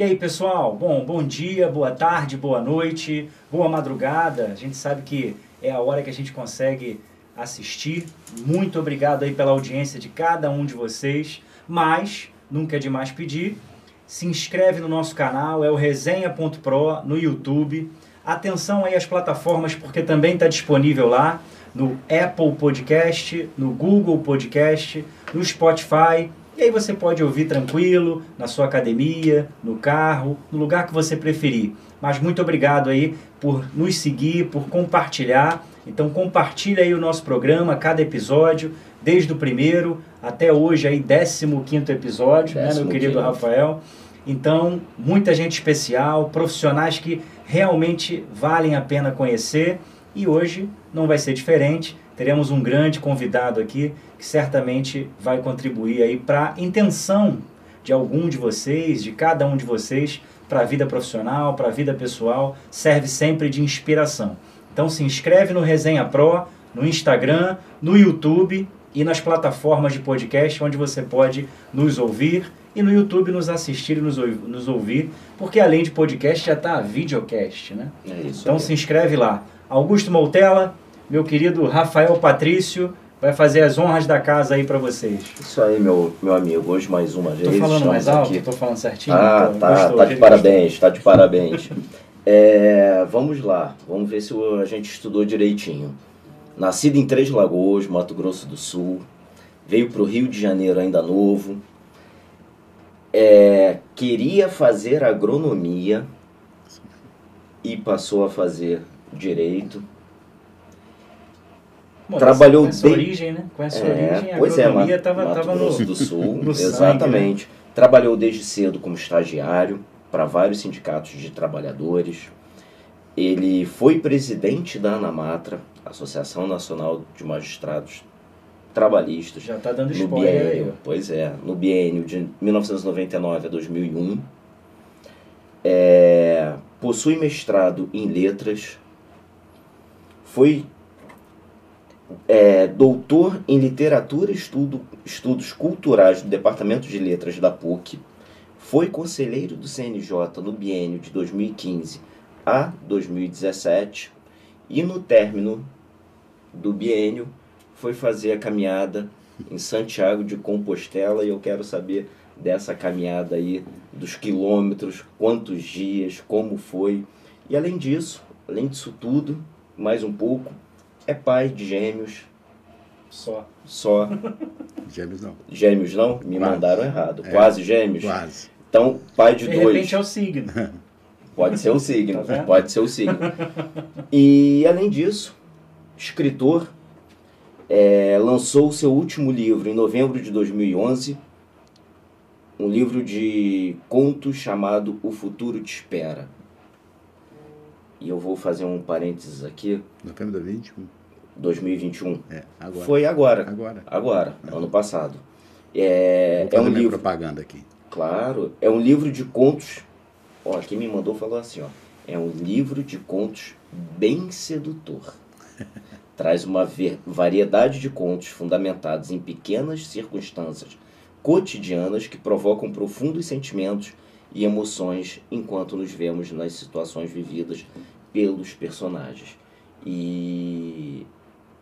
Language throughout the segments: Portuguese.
E aí, pessoal? Bom, bom dia, boa tarde, boa noite, boa madrugada. A gente sabe que é a hora que a gente consegue assistir. Muito obrigado aí pela audiência de cada um de vocês. Mas, nunca é demais pedir, se inscreve no nosso canal, é o resenha.pro no YouTube. Atenção aí às plataformas, porque também está disponível lá no Apple Podcast, no Google Podcast, no Spotify. E aí você pode ouvir tranquilo, na sua academia, no carro, no lugar que você preferir. Mas muito obrigado aí por nos seguir, por compartilhar. Então compartilha aí o nosso programa, cada episódio, desde o primeiro até hoje aí 15 episódio, né, meu querido Rafael. Então, muita gente especial, profissionais que realmente valem a pena conhecer e hoje não vai ser diferente. Teremos um grande convidado aqui que certamente vai contribuir aí para a intenção de algum de vocês, de cada um de vocês, para a vida profissional, para a vida pessoal, serve sempre de inspiração. Então se inscreve no Resenha Pro, no Instagram, no YouTube e nas plataformas de podcast onde você pode nos ouvir e no YouTube nos assistir e nos, nos ouvir, porque além de podcast já está videocast, né? É isso então aí. se inscreve lá. Augusto Moutella, meu querido Rafael Patrício, vai fazer as honras da casa aí para vocês. Isso aí, meu, meu amigo. Hoje mais uma vez. Tô falando mais alto? Aqui. Tô falando certinho? Ah, Então, tá, gostou, tá de parabéns, tá de parabéns. É, vamos lá, vamos ver se a gente estudou direitinho. Nascido em Três Lagoas, Mato Grosso do Sul, veio para o Rio de Janeiro ainda novo, é, queria fazer agronomia e passou a fazer direito. Bom, Trabalhou com essa bem- origem, né? Com essa É, origem, a pois é, agronomia Mato, tava, Mato tava no... do Sul, no sangue, né? exatamente. Trabalhou desde cedo como estagiário para vários sindicatos de trabalhadores. Ele foi presidente da ANAMATRA, Associação Nacional de Magistrados Trabalhistas, Já tá dando spoiler aí, biênio, pois é, no biênio de 1999 a 2001. É, possui mestrado em letras, foi é, doutor em literatura e estudo, estudos culturais do Departamento de Letras da PUC, foi conselheiro do CNJ no biênio de 2015 a 2017 e no término do biênio foi fazer a caminhada em Santiago de Compostela e eu quero saber dessa caminhada aí, dos quilômetros, quantos dias, como foi. E além disso, além disso tudo, mais um pouco, é pai de gêmeos, Só. só Gêmeos não. gêmeos não, me Quase. mandaram errado. É. Quase gêmeos. Quase. Então, pai de, De dois. repente é o signo. Pode ser o signo, Tá pode ser o signo. E além disso, escritor, é, lançou o seu último livro em novembro de 2011, um livro de contos chamado O Futuro Te Espera. E eu vou fazer um parênteses aqui, Novembro de 21. 2021. É, agora. Foi agora, Agora. agora, ano passado. É, é um livro propaganda aqui. Claro, é um livro de contos. Ó, quem me mandou falou assim, ó. É um livro de contos bem sedutor. Traz uma variedade de contos fundamentados em pequenas circunstâncias cotidianas que provocam profundos sentimentos e emoções enquanto nos vemos nas situações vividas pelos personagens. E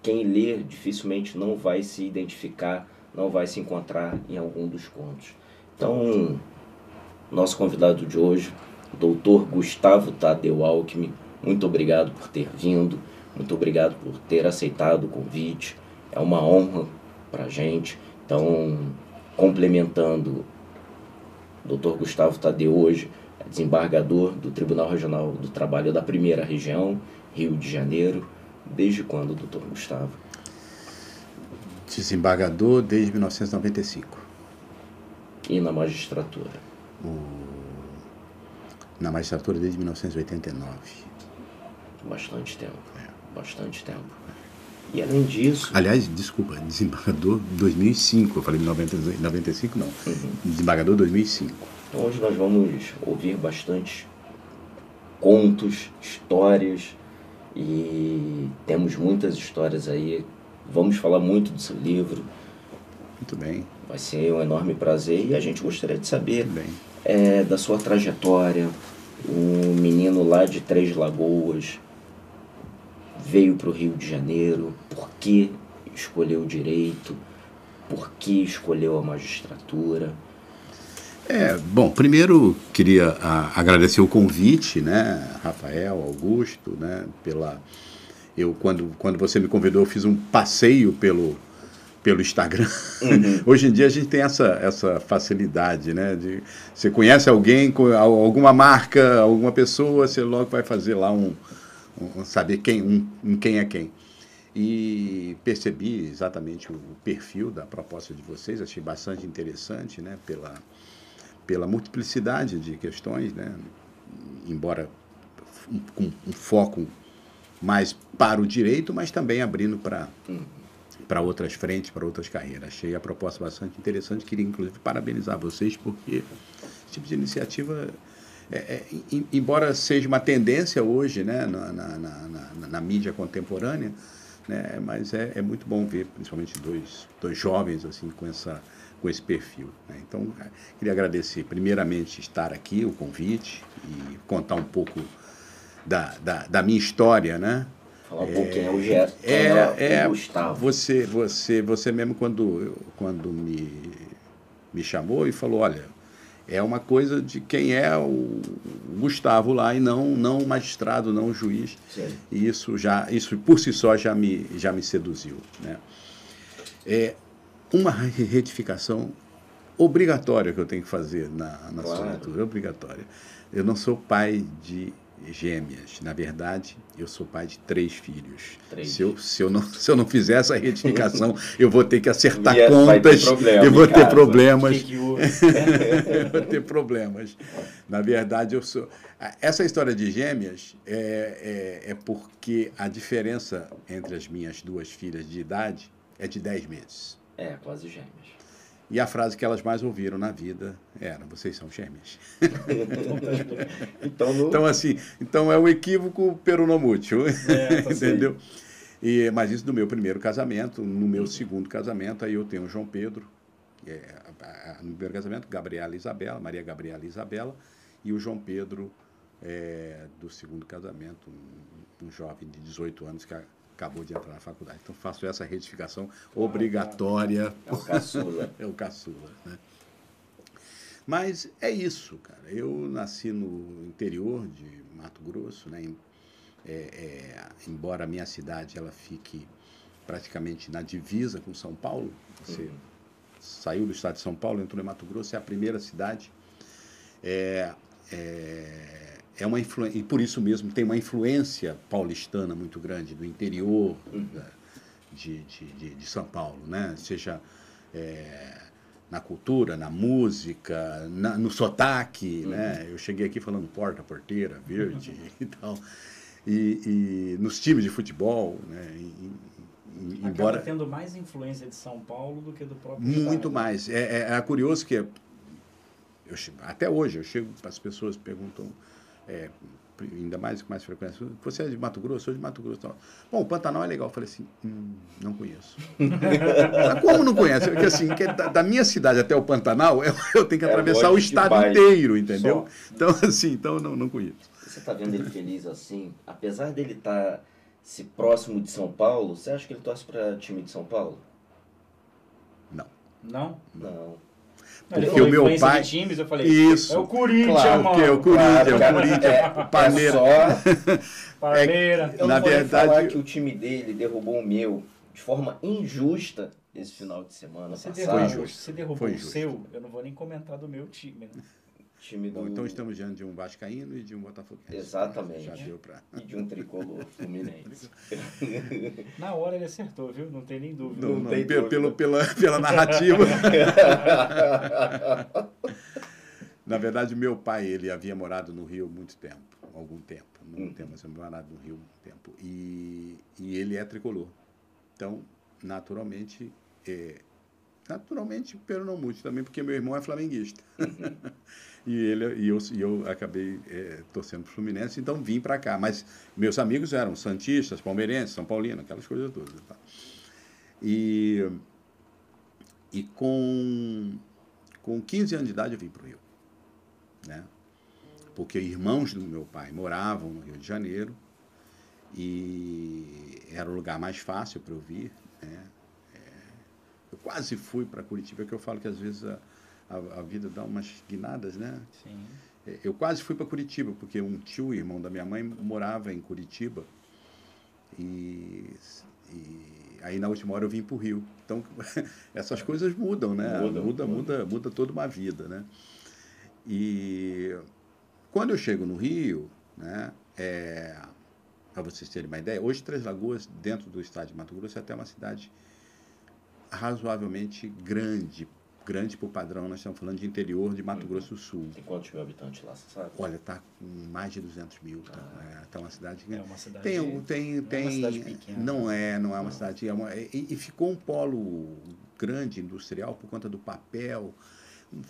quem lê dificilmente não vai se identificar, não vai se encontrar em algum dos contos. Então, nosso convidado de hoje, doutor Gustavo Tadeu Alckmin, muito obrigado por ter vindo, muito obrigado por ter aceitado o convite. É uma honra para a gente. Então, complementando, doutor Gustavo Tadeu hoje é desembargador do Tribunal Regional do Trabalho da Primeira Região, Rio de Janeiro. Desde quando, doutor Gustavo? Desembargador desde 1995. E na magistratura? Na magistratura desde 1989. Bastante tempo. Bastante tempo. E além disso, Aliás, desculpa, desembargador 2005. Eu falei 90, 95, não. Uhum. Desembargador 2005. então hoje nós vamos ouvir bastante contos, histórias e temos muitas histórias aí. Vamos falar muito do seu livro. Muito bem, Vai ser um enorme prazer e a gente gostaria de saber é, da sua trajetória. Um menino lá de Três Lagoas veio para o Rio de Janeiro. Por que escolheu o direito? Por que escolheu a magistratura? É, bom, primeiro queria a, agradecer o convite, né, Rafael, Augusto, né, pela eu quando quando você me convidou, eu fiz um passeio pelo pelo Instagram. Uhum. Hoje em dia a gente tem essa, essa facilidade, né? De, você conhece alguém, alguma marca, alguma pessoa, você logo vai fazer lá um, um saber quem, um, um, quem é quem. E percebi exatamente o perfil da proposta de vocês, achei bastante interessante, né? Pela, pela multiplicidade de questões, né? embora com um, foco mais para o direito, mas também abrindo para para outras frentes, para outras carreiras. Achei a proposta bastante interessante. Queria, inclusive, parabenizar vocês, porque esse tipo de iniciativa, é, é, embora seja uma tendência hoje né, na, na, na, na mídia contemporânea, né, mas é, é muito bom ver, principalmente, dois, dois jovens assim com essa com esse perfil. Né? Então, é, queria agradecer, primeiramente, estar aqui, o convite, e contar um pouco da, da, da minha história, né? Falar um é, pouco quem é o, Ge é, é, é, Gustavo. Você, você, você mesmo, quando, quando me, me chamou e falou, olha, é uma coisa de quem é o Gustavo lá e não não o magistrado, não o juiz. Sim. E isso já isso por si só já me já me seduziu, né? É, uma retificação obrigatória que eu tenho que fazer na, na claro. assinatura, obrigatória. Eu não sou pai de gêmeas. Na verdade, eu sou pai de três filhos. Três. Se, eu, se, eu não, se eu não fizer essa retificação, eu vou ter que acertar contas, eu vou ter problemas. eu vou ter problemas. Na verdade, eu sou. Essa história de gêmeas é, é, é porque a diferença entre as minhas duas filhas de idade é de 10 meses. É, quase gêmeas. E a frase que elas mais ouviram na vida era: vocês são gêmeas. então, no... então, assim, então é um equívoco peronomútil, é, tá entendeu? E, mas isso do meu primeiro casamento, no meu segundo casamento, aí eu tenho o João Pedro, é, no primeiro casamento, Gabriela e Isabela, Maria Gabriela e Isabela, e o João Pedro é, do segundo casamento, um, um, jovem de 18 anos que acabou de entrar na faculdade. Então faço essa retificação obrigatória. É o caçula. é o caçula, né? Mas é isso, cara. Eu nasci no interior de Mato Grosso, né? É, é, embora a minha cidade ela fique praticamente na divisa com São Paulo, você uhum. saiu do estado de São Paulo, entrou em Mato Grosso, é a primeira cidade. É, é é uma e por isso mesmo tem uma influência paulistana muito grande do interior de, de, de, São Paulo, né? seja é, na cultura, na música, na, no sotaque. Uhum. Né? Eu cheguei aqui falando porta, porteira, verde e tal. E, e, nos times de futebol, né? E, embora Acaba tendo mais influência de São Paulo do que do próprio muito estado. mais é, é, é curioso que eu, até hoje eu chego as pessoas perguntam é, ainda mais com mais frequência. Você é de Mato Grosso? Sou de Mato Grosso. Bom, o Pantanal é legal. Eu falei assim, hum, não conheço. Como não conhece? Porque assim, que da, da, minha cidade até o Pantanal, eu, eu tenho que é atravessar o estado inteiro, entendeu? Só. Então, assim, então não, não conheço. Você está vendo ele feliz assim? Apesar dele estar tá, se próximo de São Paulo, você acha que ele torce para time de São Paulo? Não. Não? Não. Porque o meu pai. Times, eu falei, isso. É o Corinthians, claro, mano. Que é o Corinthians, claro, o Corinthians, é, o Palmeiras. É Palmeiras. É, eu na verdade, falar que o time dele derrubou o meu de forma injusta esse final de semana você passado. Derrubou, você derrubou o seu, eu não vou nem comentar do meu time, né? Time do... Bom, então estamos diante de um Vascaíno e de um Botafogo. Exatamente. Já deu pra... E de um tricolor fluminense. Na hora ele acertou, viu? Não tem nem dúvida. Não, não, não tem pelo, dúvida. Pela, pela narrativa. Na verdade, meu pai, ele havia morado no Rio muito tempo, algum tempo. Não hum. tempo, mas morado no Rio muito tempo. E, e ele é tricolor. Então, naturalmente, é, naturalmente, pelo não muito também, porque meu irmão é flamenguista. Uhum. e, ele, e, eu, e eu acabei é, torcendo para o Fluminense, então vim para cá. Mas meus amigos eram santistas, palmeirenses, são paulinos, aquelas coisas todas. Tá? E, e com, com 15 anos de idade eu vim para o Rio. né? Porque irmãos do meu pai moravam no Rio de Janeiro e era o lugar mais fácil para eu vir, né? É, eu quase fui para Curitiba, que eu falo que às vezes a, a, a vida dá umas guinadas, né? Sim. É, Eu quase fui para Curitiba, porque um tio, irmão da minha mãe, morava em Curitiba. E, e aí na última hora eu vim para o Rio. Então, essas coisas mudam, né? Muda, muda, muda. muda, muda toda uma vida, né? E quando eu chego no Rio, né? É, para vocês terem uma ideia, hoje Três Lagoas, dentro do estado de Mato Grosso, é até uma cidade razoavelmente grande. Grande por padrão, nós estamos falando de interior de Mato Grosso do Sul. Tem quantos mil habitantes lá, você sabe? Olha, tá com mais de 200 mil. Tá, é, tá uma cidade É uma cidade. Tem, um- tem, não é tem. uma cidade pequena. Não é, não é uma Não. cidade. É uma, e, e ficou um polo grande industrial por conta do papel.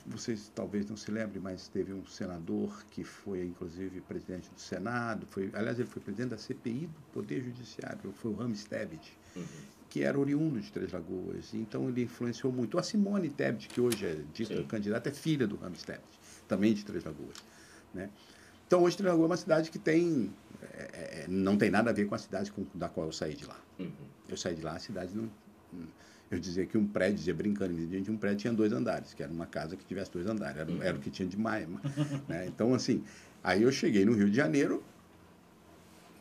Vocês talvez não se lembrem, mas teve um senador que foi, inclusive, presidente do Senado. Foi, aliás, ele foi presidente da CPI do Poder Judiciário. Foi o Ramos Tebet, Uhum. Que era oriundo de Três Lagoas. Então, ele influenciou muito. A Simone Tebet, que hoje é dita candidata, é filha do Ramos Tebet, também de Três Lagoas. Né? Então, hoje, Três Lagoas é uma cidade que tem. é, é, não tem nada a ver com a cidade com, da qual eu saí de lá. Uhum. Eu saí de lá, a cidade não. Eu dizia que um prédio, dizia brincando, gente, um prédio tinha dois andares, que era uma casa que tivesse dois andares, era, era o que tinha de mais. Né? Então, assim, aí eu cheguei no Rio de Janeiro,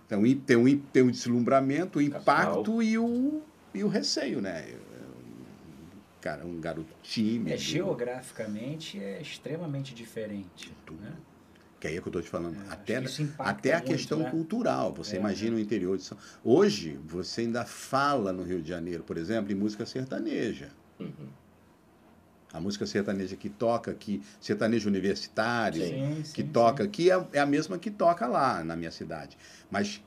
então, tem, um, tem um deslumbramento, o impacto e o, e o receio, né? Cara, um garoto tímido. É, geograficamente é extremamente diferente. Tudo. Né? Que aí é que eu estou te falando. É, até até a muito, questão né? cultural. Você É, imagina o interior de São Hoje, você ainda fala no Rio de Janeiro, por exemplo, em música sertaneja. Uhum. A música sertaneja que toca aqui, sertanejo universitário, Sim, que sim, toca sim. aqui, é, é a mesma que toca lá na minha cidade. Mas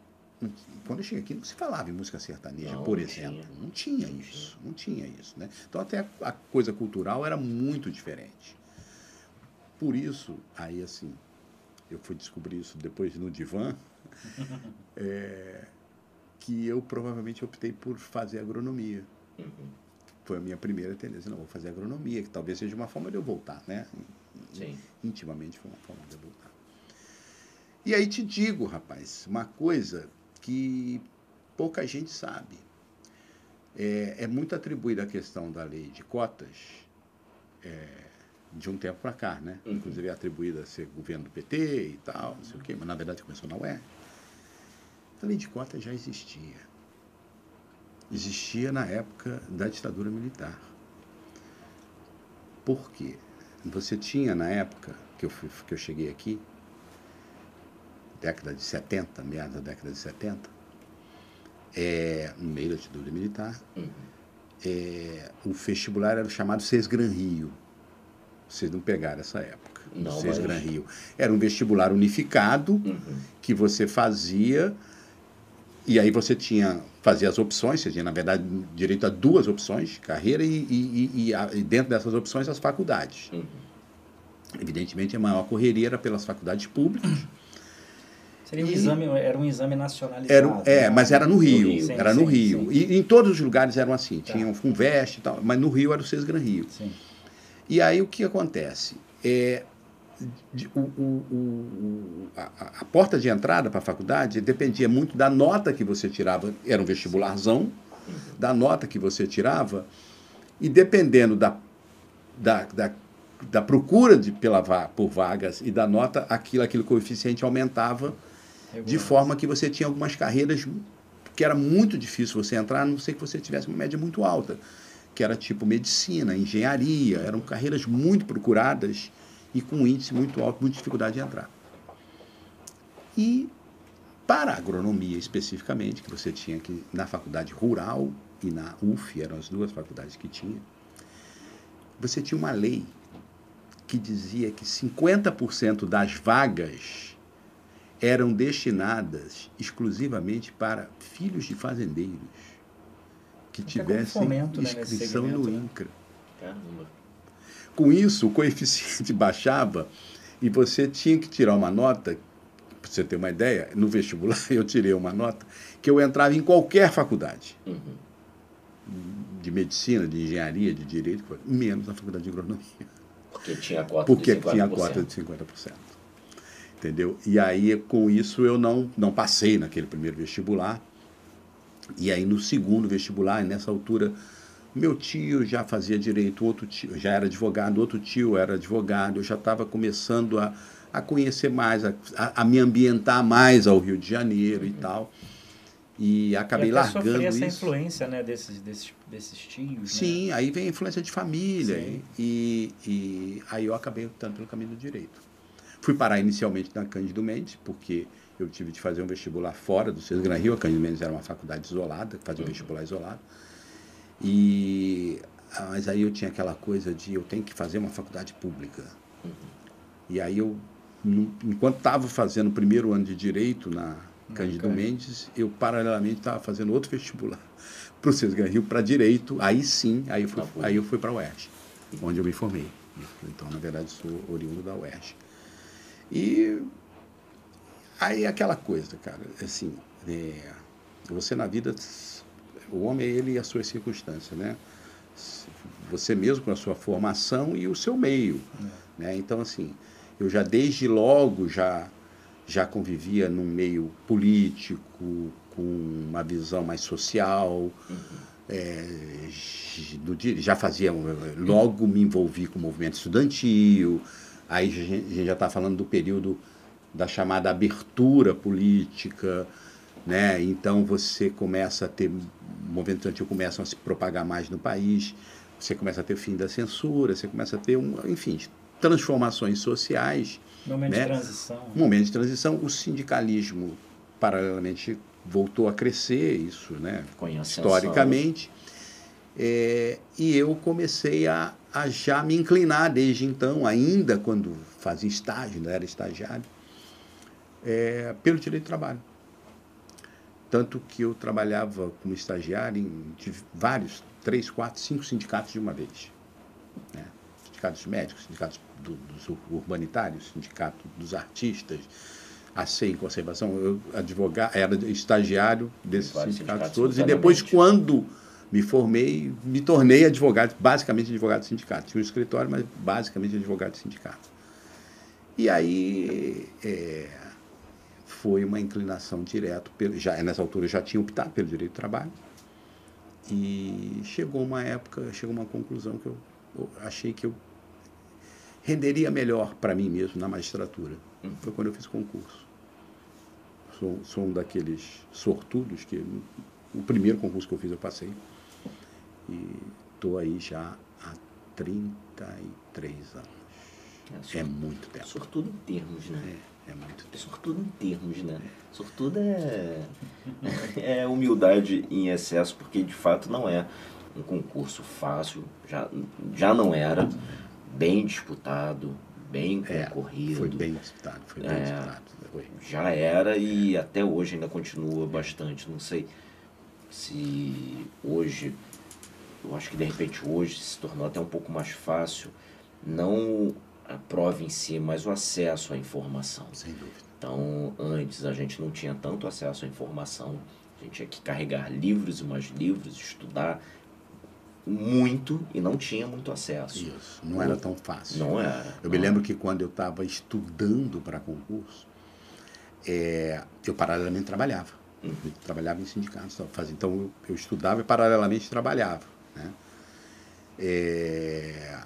quando eu cheguei aqui, não se falava em música sertaneja, Não, por exemplo. tinha. Não tinha isso. Não tinha isso. Né? Então, até a, a coisa cultural era muito diferente. Por isso, aí assim, eu fui descobrir isso depois no divã, é, que eu provavelmente optei por fazer agronomia. Uhum. Foi a minha primeira tendência. Não, vou fazer agronomia, que talvez seja uma forma de eu voltar, né? Sim. intimamente foi uma forma de eu voltar. E aí te digo, rapaz, uma coisa que pouca gente sabe. É, é muito atribuída a questão da lei de cotas é, de um tempo para cá, né? Uhum. Inclusive é atribuída a ser governo do PT e tal, não sei o quê, mas na verdade começou na UE. A lei de cotas já existia. Existia na época da ditadura militar. Por quê? Você tinha na época que eu, fui- que eu cheguei aqui, década de 70, meados da década de 70, é, no meio da ditadura militar, Uhum. é, o vestibular era chamado Sesgran Rio. Vocês não pegaram essa época. Não, Sesgran mas- Rio. Era um vestibular unificado Uhum. que você fazia e aí você tinha fazia as opções, você tinha na verdade direito a duas opções, carreira e, e- e- e dentro dessas opções as faculdades. Uhum. Evidentemente a maior correria era pelas faculdades públicas. Seria um E- exame, era um exame nacionalizado. Era, um- é, né? mas era no Rio, Rio, sim, era no sim, Rio. sim. E em todos os lugares eram assim, Tá. tinha um Funvest e tal, mas no Rio era o Sesgran Rio. Sim. E aí o que acontece? É, o- o- o- a, a- porta de entrada para a faculdade dependia muito da nota que você tirava, era um vestibularzão, da nota que você tirava, e dependendo da, da, da, da procura de, pela, por vagas e da nota, aquilo, aquele coeficiente aumentava de forma que você tinha algumas carreiras que era muito difícil você entrar, a não ser que você tivesse uma média muito alta, que era tipo medicina, engenharia, eram carreiras muito procuradas e com um índice muito alto, muita dificuldade de entrar. E para a agronomia especificamente, que você tinha que na faculdade rural e na UF, eram as duas faculdades que tinha, você tinha uma lei que dizia que 50% das vagas eram destinadas exclusivamente para filhos de fazendeiros que Até tivessem fomento, né, inscrição no segmento, né? INCRA. Caramba. Com isso, o coeficiente baixava e você tinha que tirar uma nota, para você ter uma ideia, no vestibular eu tirei uma nota que eu entrava em qualquer faculdade, Uhum. de medicina, de engenharia, de direito, menos na faculdade de agronomia. Porque tinha a cota porque de 50%. tinha a cota de 50%. Entendeu? E aí, com isso, eu não, não passei naquele primeiro vestibular. E aí, no segundo vestibular, nessa altura, meu tio já fazia direito, outro tio já era advogado, outro tio era advogado, eu já estava começando a, a conhecer mais, a, a, me ambientar mais ao Rio de Janeiro e tal. E acabei e largando sofrer essa isso. influência, né, desses, desses, desses tios, né? Sim, aí vem a influência de família. E, e aí eu acabei optando pelo caminho do direito. Fui parar inicialmente na Cândido Mendes, porque eu tive de fazer um vestibular fora do César Gran Rio. A Cândido Mendes era uma faculdade isolada, fazia um vestibular isolado. E, ah, mas aí eu tinha aquela coisa de eu tenho que fazer uma faculdade pública. E aí eu, enquanto estava fazendo o primeiro ano de Direito na Cândido Cândido. Mendes, eu paralelamente estava fazendo outro vestibular para o César Rio para Direito. Aí sim, aí eu fui, aí eu fui para a UERJ, onde eu me formei. Então, na verdade, sou oriundo da UERJ. E aí aquela coisa, cara, assim, é, você na vida, o homem é ele e as suas circunstâncias, né? Você mesmo com a sua formação e o seu meio, né? Então, assim, eu já desde logo já já convivia num meio político, com uma visão mais social, é, do di- já fazia, logo me envolvi com o movimento estudantil, aí a gente já está falando do período da chamada abertura política, né? Então você começa a ter, o movimento estudantil começa a se propagar mais no país, você começa a ter fim da censura, você começa a ter, um, enfim, transformações sociais, Momento né? de transição. momento de transição, o sindicalismo paralelamente voltou a crescer, isso, né? Ascensão. historicamente. É, e eu comecei a, a já me inclinar desde então, ainda quando fazia estágio, ainda era estagiário, é, pelo direito do trabalho. Tanto que eu trabalhava como estagiário em vários, três, quatro, cinco sindicatos de uma vez. né? Sindicatos médicos, sindicatos do- dos ur- urbanitários, sindicato dos artistas, a em conservação. Eu advogado, era estagiário desses sindicatos sindicatos todos. E depois, quando me formei, me tornei advogado, basicamente advogado de sindicato. Tinha um escritório, mas basicamente advogado de sindicato. E aí é, foi uma inclinação direto. Pelo, já, nessa altura eu já tinha optado pelo direito do trabalho. E chegou uma época, chegou uma conclusão que eu, eu achei que eu renderia melhor para mim mesmo na magistratura. Foi quando eu fiz concurso. Sou, sou um daqueles sortudos que o primeiro concurso que eu fiz eu passei. E estou aí já há 33 anos. É, É muito tempo. Sortudo em termos, né? É, é muito tempo. Sortudo em termos, né? Sortudo é, é humildade em excesso, porque de fato não é um concurso fácil, já, já não era, bem disputado, bem É, concorrido. foi bem disputado, foi bem É. disputado. Foi. Já era e até hoje ainda continua bastante. Não sei se hoje, eu acho que de repente hoje se tornou até um pouco mais fácil, não a prova em si, mas o acesso à informação. Sem dúvida. Então, antes a gente não tinha tanto acesso à informação, a gente tinha que carregar livros e mais livros, estudar muito e não tinha muito acesso. Isso. Não era tão fácil. Não era. Eu me não lembro que quando eu estava estudando para concurso, é, eu paralelamente trabalhava. Hum. Eu trabalhava em sindicatos. fazia- Então eu, eu estudava e paralelamente trabalhava. Né? É,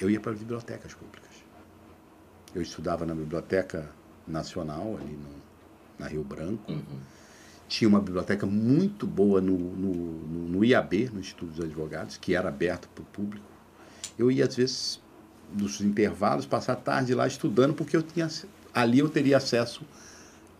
eu ia para bibliotecas públicas. Eu estudava na Biblioteca Nacional, ali no, na Rio Branco. Uhum. Tinha uma biblioteca muito boa no, no, no, no IAB, no Instituto dos Advogados, que era aberto para o público. Eu ia, às vezes, nos intervalos, passar a tarde lá estudando, porque eu tinha, ali eu teria acesso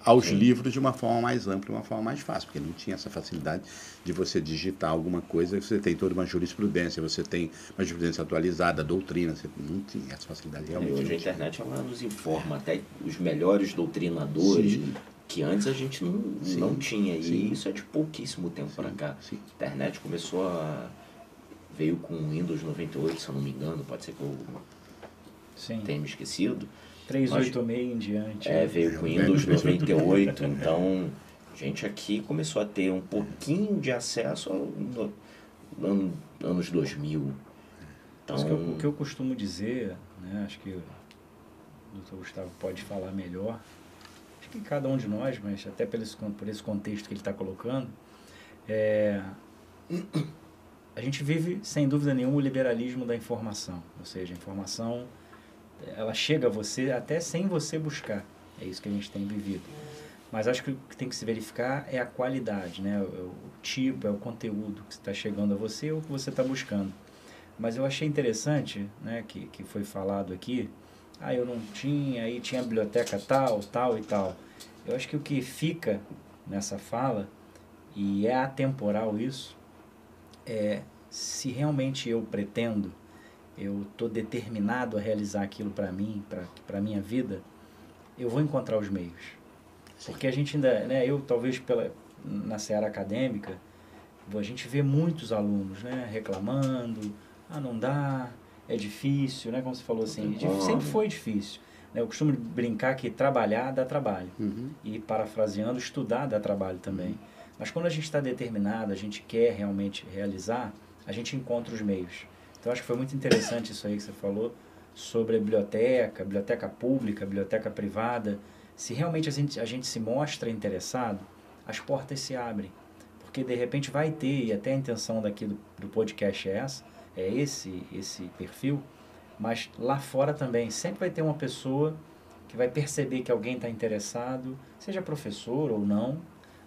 aos Sim. livros de uma forma mais ampla, de uma forma mais fácil, porque não tinha essa facilidade de você digitar alguma coisa, você tem toda uma jurisprudência, você tem uma jurisprudência atualizada, doutrina, você não tinha essa facilidade E realmente. hoje a internet ela nos informa até os melhores doutrinadores Sim. que antes a gente não, Sim, não tinha. E sim. isso é de pouquíssimo tempo para cá. Sim. A internet começou a. veio com o Windows 98, se eu não me engano, pode ser que eu Sim. tenha me esquecido. 386 em diante. É, veio com Windows bem- 98, então a gente aqui começou a ter um pouquinho de acesso no, no, anos 2000. Então, Isso que eu- o que eu costumo dizer, né, acho que o doutor Gustavo pode falar melhor, acho que cada um de nós, mas até por esse, por esse contexto que ele está colocando, é, a gente vive, sem dúvida nenhuma, o liberalismo da informação. Ou seja, a informação, ela chega a você até sem você buscar. É isso que a gente tem vivido. Mas acho que o que tem que se verificar é a qualidade, né? o, o tipo, é o conteúdo que está chegando a você ou que você está buscando. Mas eu achei interessante, né, que, que foi falado aqui, ah, eu não tinha, aí tinha biblioteca tal, tal e tal. Eu acho que o que fica nessa fala, e é atemporal isso, é se realmente eu pretendo, eu estou determinado a realizar aquilo para mim, para a minha vida, eu vou encontrar os meios. Porque a gente ainda, né, eu talvez pela, na seara acadêmica, a gente vê muitos alunos né, reclamando, ah, não dá, é difícil, né? Como você falou assim, como. sempre foi difícil. né? Eu costumo brincar que trabalhar dá trabalho. Uhum. E parafraseando, estudar dá trabalho também. Mas quando a gente está determinado, a gente quer realmente realizar, a gente encontra os meios. Então acho que foi muito interessante isso aí que você falou sobre a biblioteca, biblioteca pública, biblioteca privada. Se realmente a gente, a gente se mostra interessado, as portas se abrem. Porque de repente vai ter, e até a intenção daqui do, do podcast é essa, é esse, esse perfil, mas lá fora também sempre vai ter uma pessoa que vai perceber que alguém está interessado, seja professor ou não,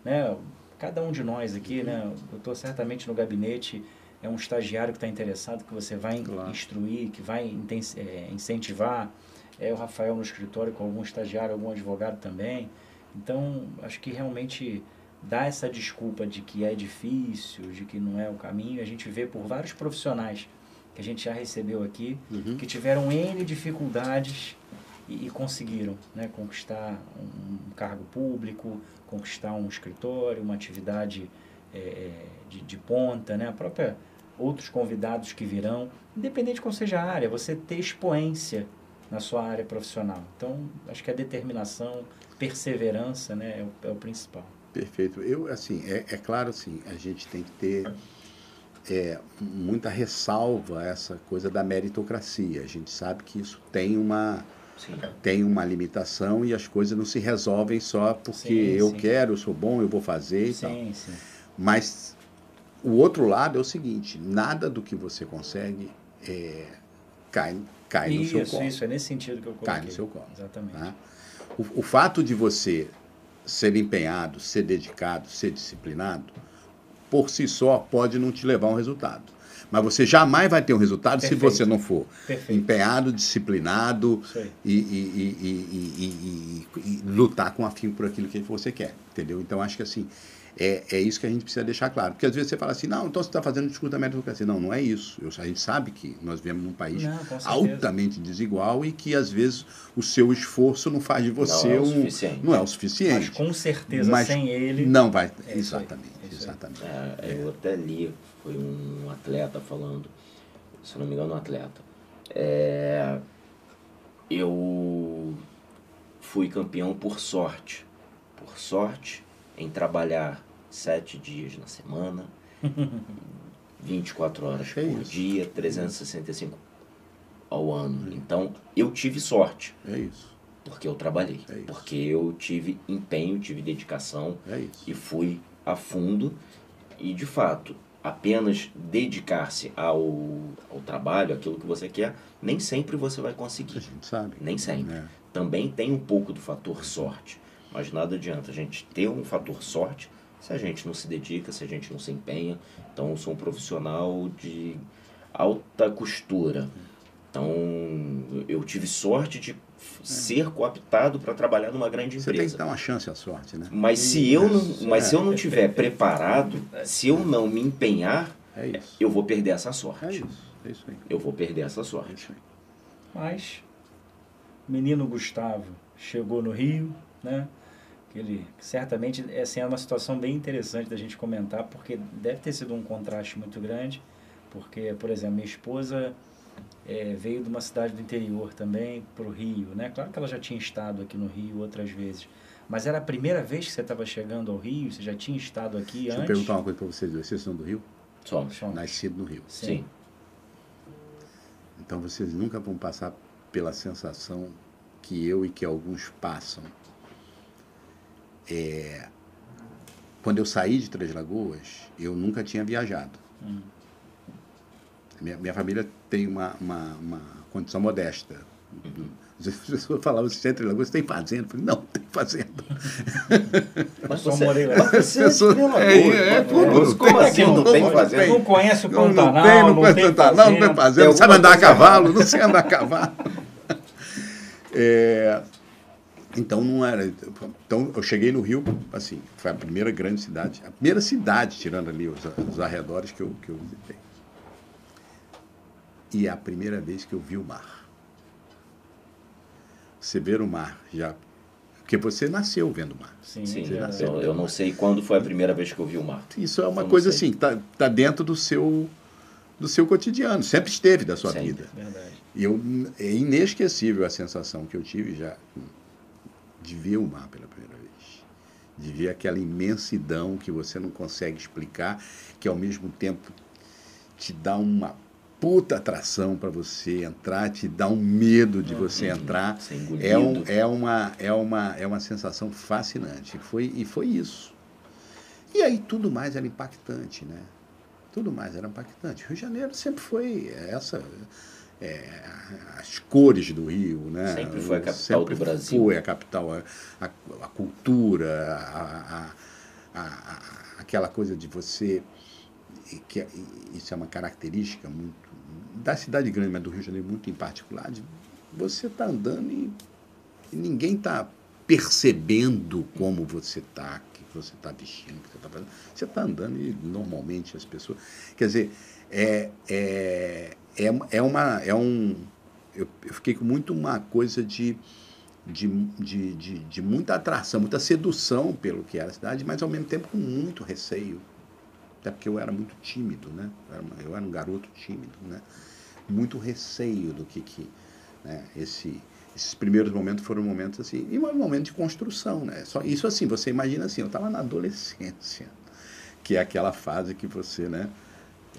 né? Cada um de nós aqui, né? Eu estou certamente no gabinete, é um estagiário que está interessado, que você vai Claro. instruir, que vai é, incentivar. É o Rafael no escritório com algum estagiário, algum advogado também. Então, acho que realmente dá essa desculpa de que é difícil, de que não é o caminho. A gente vê por vários profissionais que a gente já recebeu aqui, Uhum. que tiveram N dificuldades e, e conseguiram né, conquistar um, um cargo público, conquistar um escritório, uma atividade é, é, de, de ponta, né, a própria outros convidados que virão, independente de qual seja a área, você ter expoência na sua área profissional. Então, acho que a determinação, perseverança né, é, o, é o principal. Perfeito. Eu, assim, é, é claro, assim, a gente tem que ter é, muita ressalva a essa coisa da meritocracia. A gente sabe que isso tem uma, sim. tem uma limitação e as coisas não se resolvem só porque Sim, eu sim. quero, eu sou bom, eu vou fazer e tal. Sim, sim. Mas o outro lado é o seguinte: nada do que você consegue é, cai, cai no seu Isso, colo. isso, é nesse sentido que eu coloquei. Cai no seu colo. Exatamente. tá? O, o fato de você ser empenhado, ser dedicado, ser disciplinado, por si só pode não te levar a um resultado. Mas você jamais vai ter um resultado se Perfeito. você não for Perfeito. empenhado, disciplinado Isso e- e- e- e lutar com afinco por aquilo que você quer, entendeu? Então acho que assim é, é isso que a gente precisa deixar claro, porque às vezes você fala assim, não, então você está fazendo discurso da meritocracia, não, não é isso. Eu- a gente sabe que nós vivemos num país Não, altamente desigual e que às vezes o seu esforço não faz de você Não é o um suficiente. não é o Mas suficiente. com certeza, Mas sem ele. Não vai, É isso aí, exatamente, é aí. exatamente. É, eu até li, foi um atleta falando, se não me engano, um atleta. É, eu fui campeão por sorte. Por sorte em trabalhar sete dias na semana, 24 horas É por isso. dia, 365 ao ano. Então, eu tive sorte, É isso, porque eu trabalhei. É. Porque eu tive empenho, tive dedicação, é isso. e fui a fundo e de fato apenas dedicar-se ao, ao trabalho, aquilo que você quer, nem sempre você vai A conseguir. gente sabe. Nem sempre. É. Também tem um pouco do fator sorte, mas nada adianta a gente ter um fator sorte se a gente não se dedica, se a gente não se empenha. Então eu sou um profissional de alta costura. Então eu tive sorte de ser cooptado para trabalhar numa grande Você tem que empresa. dar uma chance à sorte, né? Mas se eu não, mas é. se eu não tiver preparado, se eu não me empenhar, É isso. eu vou perder essa É sorte. isso, é isso aí. Eu vou perder essa É sorte. isso aí. Mas menino Gustavo chegou no Rio, né? Ele certamente essa é uma situação bem interessante da gente comentar, porque deve ter sido um contraste muito grande, porque, por exemplo, minha esposa eh, veio de uma cidade do interior também para o Rio, né? Claro que ela já tinha estado aqui no Rio outras vezes, mas era a primeira vez que você estava chegando ao Rio, você já tinha estado aqui Deixa eu antes? perguntar uma coisa para vocês dois. Vocês são do Rio? Somos. Somos. Nascido no Rio. Sim. Então vocês nunca vão passar pela sensação que eu e que alguns passam. É, quando eu saí de Três Lagoas, eu nunca tinha viajado. Hum. Minha, minha família tem uma, uma, uma condição modesta. As pessoas falavam assim, Três Lagoas tem fazenda. Eu falei, não, tem fazenda. Mas Só você, morei lá. mas você é Pessoas- é, é, mas- tudo, Como tem, assim não não tem, fazenda? Não conhece o Não, não Pantanal, tem, não não conhece tem Pantanal, não tem fazenda. não sabe alguma andar a cavalo, não sei andar a cavalo. É, então não era. Então eu cheguei no Rio, assim, foi a primeira grande cidade, a primeira cidade, tirando ali os, os arredores que eu, que eu visitei. E é a primeira vez que eu vi o mar. Você ver o mar já. Porque você nasceu vendo o mar. Sim, Sim, é verdade. eu, eu não sei quando foi a primeira vez que eu vi o mar. Isso é uma Eu coisa assim, que tá, tá dentro do seu, do seu cotidiano, sempre esteve da sua Sempre. vida. Verdade. E eu, é inesquecível a sensação que eu tive já de ver o mar pela primeira vez. De ver aquela imensidão que você não consegue explicar, que ao mesmo tempo te dá uma puta atração para você entrar, te dá um medo de você entrar. Ser engolido. É, um, é, uma, é, uma, é uma sensação fascinante. Foi, e foi isso. E aí tudo mais era impactante, né? Tudo mais era impactante. Rio de Janeiro sempre foi essa. É, as cores do Rio, né? Sempre foi a capital Sempre do Brasil. Foi a capital, a, a, a cultura, a, aquela coisa de você. Que é- isso é uma característica muito da cidade grande, mas do Rio de Janeiro muito em particular. de você está andando e, e ninguém está percebendo como você está, o que você está vestindo, o que você está fazendo. Você está andando e normalmente as pessoas. Quer dizer, é, é, é, é uma. É um, eu, eu fiquei com muito uma coisa de, de, de, de, de muita atração, muita sedução pelo que era a cidade, mas ao mesmo tempo com muito receio. Até porque eu era muito tímido, né? Eu era, uma- eu era um garoto tímido, né? Muito receio do que, que né? Esse, esses primeiros momentos foram momentos assim, e um momento de construção, né? Só, isso assim, você imagina assim, eu estava na adolescência, que é aquela fase que você, né?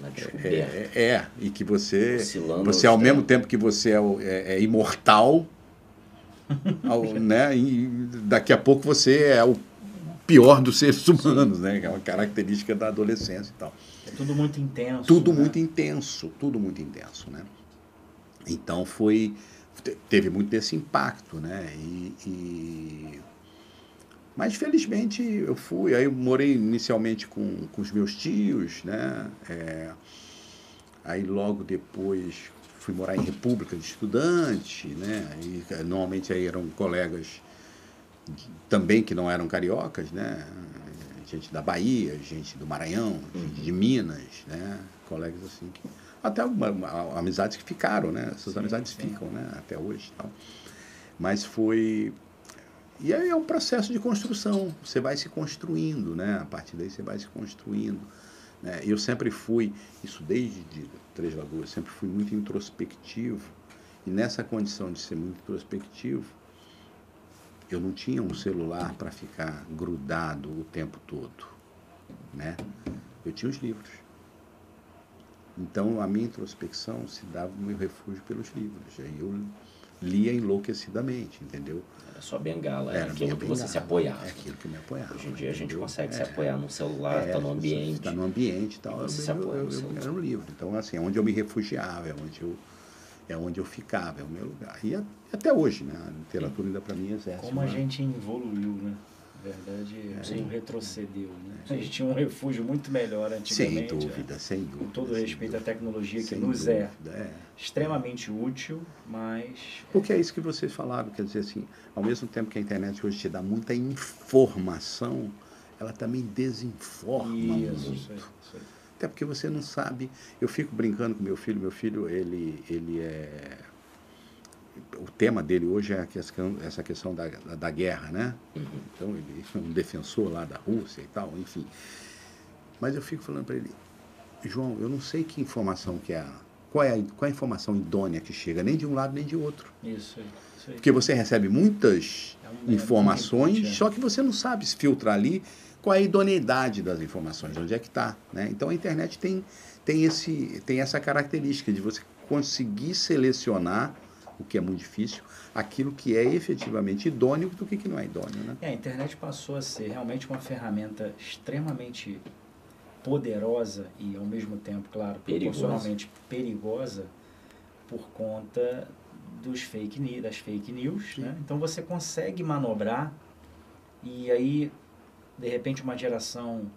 Na É, descoberta. é, é, e que você, Oscilando você ao mesmo tempo que você é, é- é imortal, ao- né? Daqui a pouco você é o pior dos seres humanos, né? Que é uma característica da adolescência e tal. É tudo muito intenso. Tudo né? muito intenso, tudo muito intenso, né? Então foi te- teve muito desse impacto, né? E, e- mas felizmente eu fui, aí eu morei inicialmente com, com os meus tios, né? É, aí logo depois fui morar em República de Estudante, né? E normalmente aí eram colegas também que não eram cariocas, né? Gente da Bahia, gente do Maranhão, gente de Minas, né? Colegas assim que até uma, uma- amizades que ficaram, né? Essas Sim, amizades sim. ficam, né? Até hoje, e tal. Mas foi e aí é um processo de construção. Você vai se construindo, né? A partir daí você vai se construindo. Né? Eu sempre fui, isso desde de Três Lagoas, sempre fui muito introspectivo. E nessa condição de ser muito introspectivo, eu não tinha um celular para ficar grudado o tempo todo, né? Eu tinha os livros. Então a minha introspecção se dava o meu refúgio pelos livros. Aí eu lia enlouquecidamente, entendeu? Era só bengala, era Era aquilo que você bengala, se apoiava. É aquilo que me apoiava. Hoje em dia a gente entendeu? consegue se É. apoiar num celular, É, tá no você ambiente. Está no ambiente e tal. Você eu, se apoia eu, no eu, celular. era um livro. Então, assim, é onde eu me refugiava, é onde eu, é onde eu ficava, é o meu lugar. E a- até hoje, né? A literatura ainda para mim exerce. Como a uma- gente evoluiu, né? Na verdade, Sim. não retrocedeu, né? A gente tinha um refúgio muito melhor Sem antigamente. né? dúvida, sem dúvida. Com todo sem respeito à dúvida. tecnologia que Sem nos é é. extremamente útil, mas Porque é isso que vocês falaram, quer dizer assim, ao mesmo tempo que a internet hoje te dá muita informação, ela também desinforma isso, muito. isso aí, isso aí. Até porque você não sabe. Eu fico brincando com meu filho. Meu filho, ele, ele é. O tema dele hoje é questão, essa questão da, da, da guerra, né? Uhum. Então, ele é um defensor lá da Rússia e tal, enfim. Mas eu fico falando para ele, João, eu não sei que informação que é. Qual é, a, qual é a informação idônea que chega, nem de um lado nem de outro. Isso isso. Porque você recebe muitas É um- informações, é. só que você não sabe se filtrar ali qual é a idoneidade das informações, onde é que está. Né? Então a internet tem, tem, esse, tem essa característica de você conseguir selecionar, o que é muito difícil, aquilo que é efetivamente idôneo do que, que não é idôneo. Né? É, a internet passou a ser realmente uma ferramenta extremamente poderosa e ao mesmo tempo, claro, Perigosa. proporcionalmente perigosa por conta dos fake news, das fake news, né? Então você consegue manobrar e aí de repente uma geração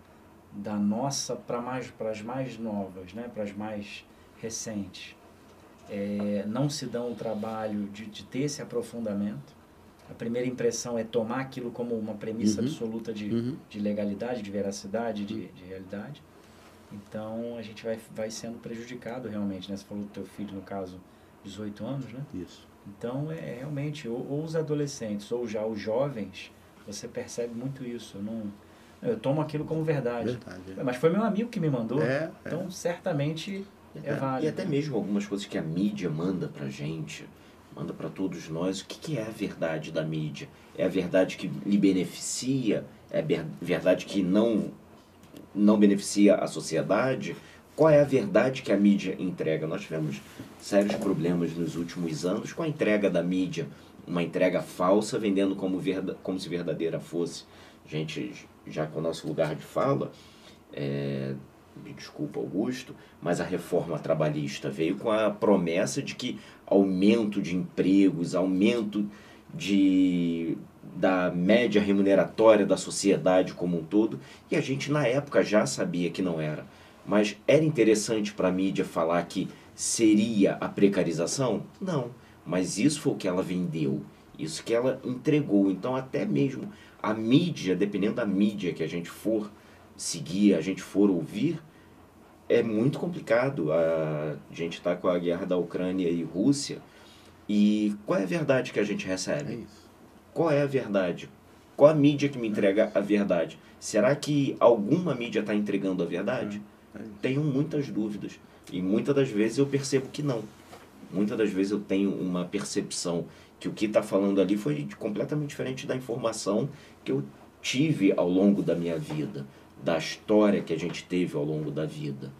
da nossa para mais para as mais novas, né? Para as mais recentes, é, não se dão o trabalho de, de ter esse aprofundamento. A primeira impressão é tomar aquilo como uma premissa Uhum. absoluta de, Uhum. de legalidade, de veracidade, de, de realidade. Então a gente vai, vai sendo prejudicado realmente, né? Você falou do teu filho, no caso, 18 anos, né? Isso. Então é realmente, ou, ou os adolescentes, ou já os jovens, você percebe muito isso. Eu, não, eu tomo aquilo como verdade. Verdade. é. Mas foi meu amigo que me mandou. É, é. Então certamente E é até, válido. e até mesmo algumas coisas que a mídia manda pra gente, manda pra todos nós. O que, que é a verdade da mídia? É a verdade que lhe beneficia? É a ver- verdade que não, não beneficia a sociedade? Qual é a verdade que a mídia entrega? Nós tivemos sérios problemas nos últimos anos com a entrega da mídia, uma entrega falsa, vendendo como, verda, como se verdadeira fosse. Gente, já com o nosso lugar de fala, é, me desculpa, Augusto, mas a reforma trabalhista veio com a promessa de que aumento de empregos, aumento de, da média remuneratória da sociedade como um todo, e a gente na época já sabia que não era. Mas era interessante para a mídia falar que seria a precarização? Não, mas isso foi o que ela vendeu, isso que ela entregou. Então, até mesmo a mídia, dependendo da mídia que a gente for seguir, a gente for ouvir, é muito complicado. A gente está com a guerra da Ucrânia e Rússia. E qual é a verdade que a gente É recebe? isso. Qual é a verdade? Qual a mídia que me entrega a verdade? Será que alguma mídia está entregando a verdade? É isso. Tenho muitas dúvidas. E muitas das vezes eu percebo que não. Muitas das vezes eu tenho uma percepção que o que está falando ali foi completamente diferente da informação que eu tive ao longo da minha vida, da história que a gente teve ao longo da vida.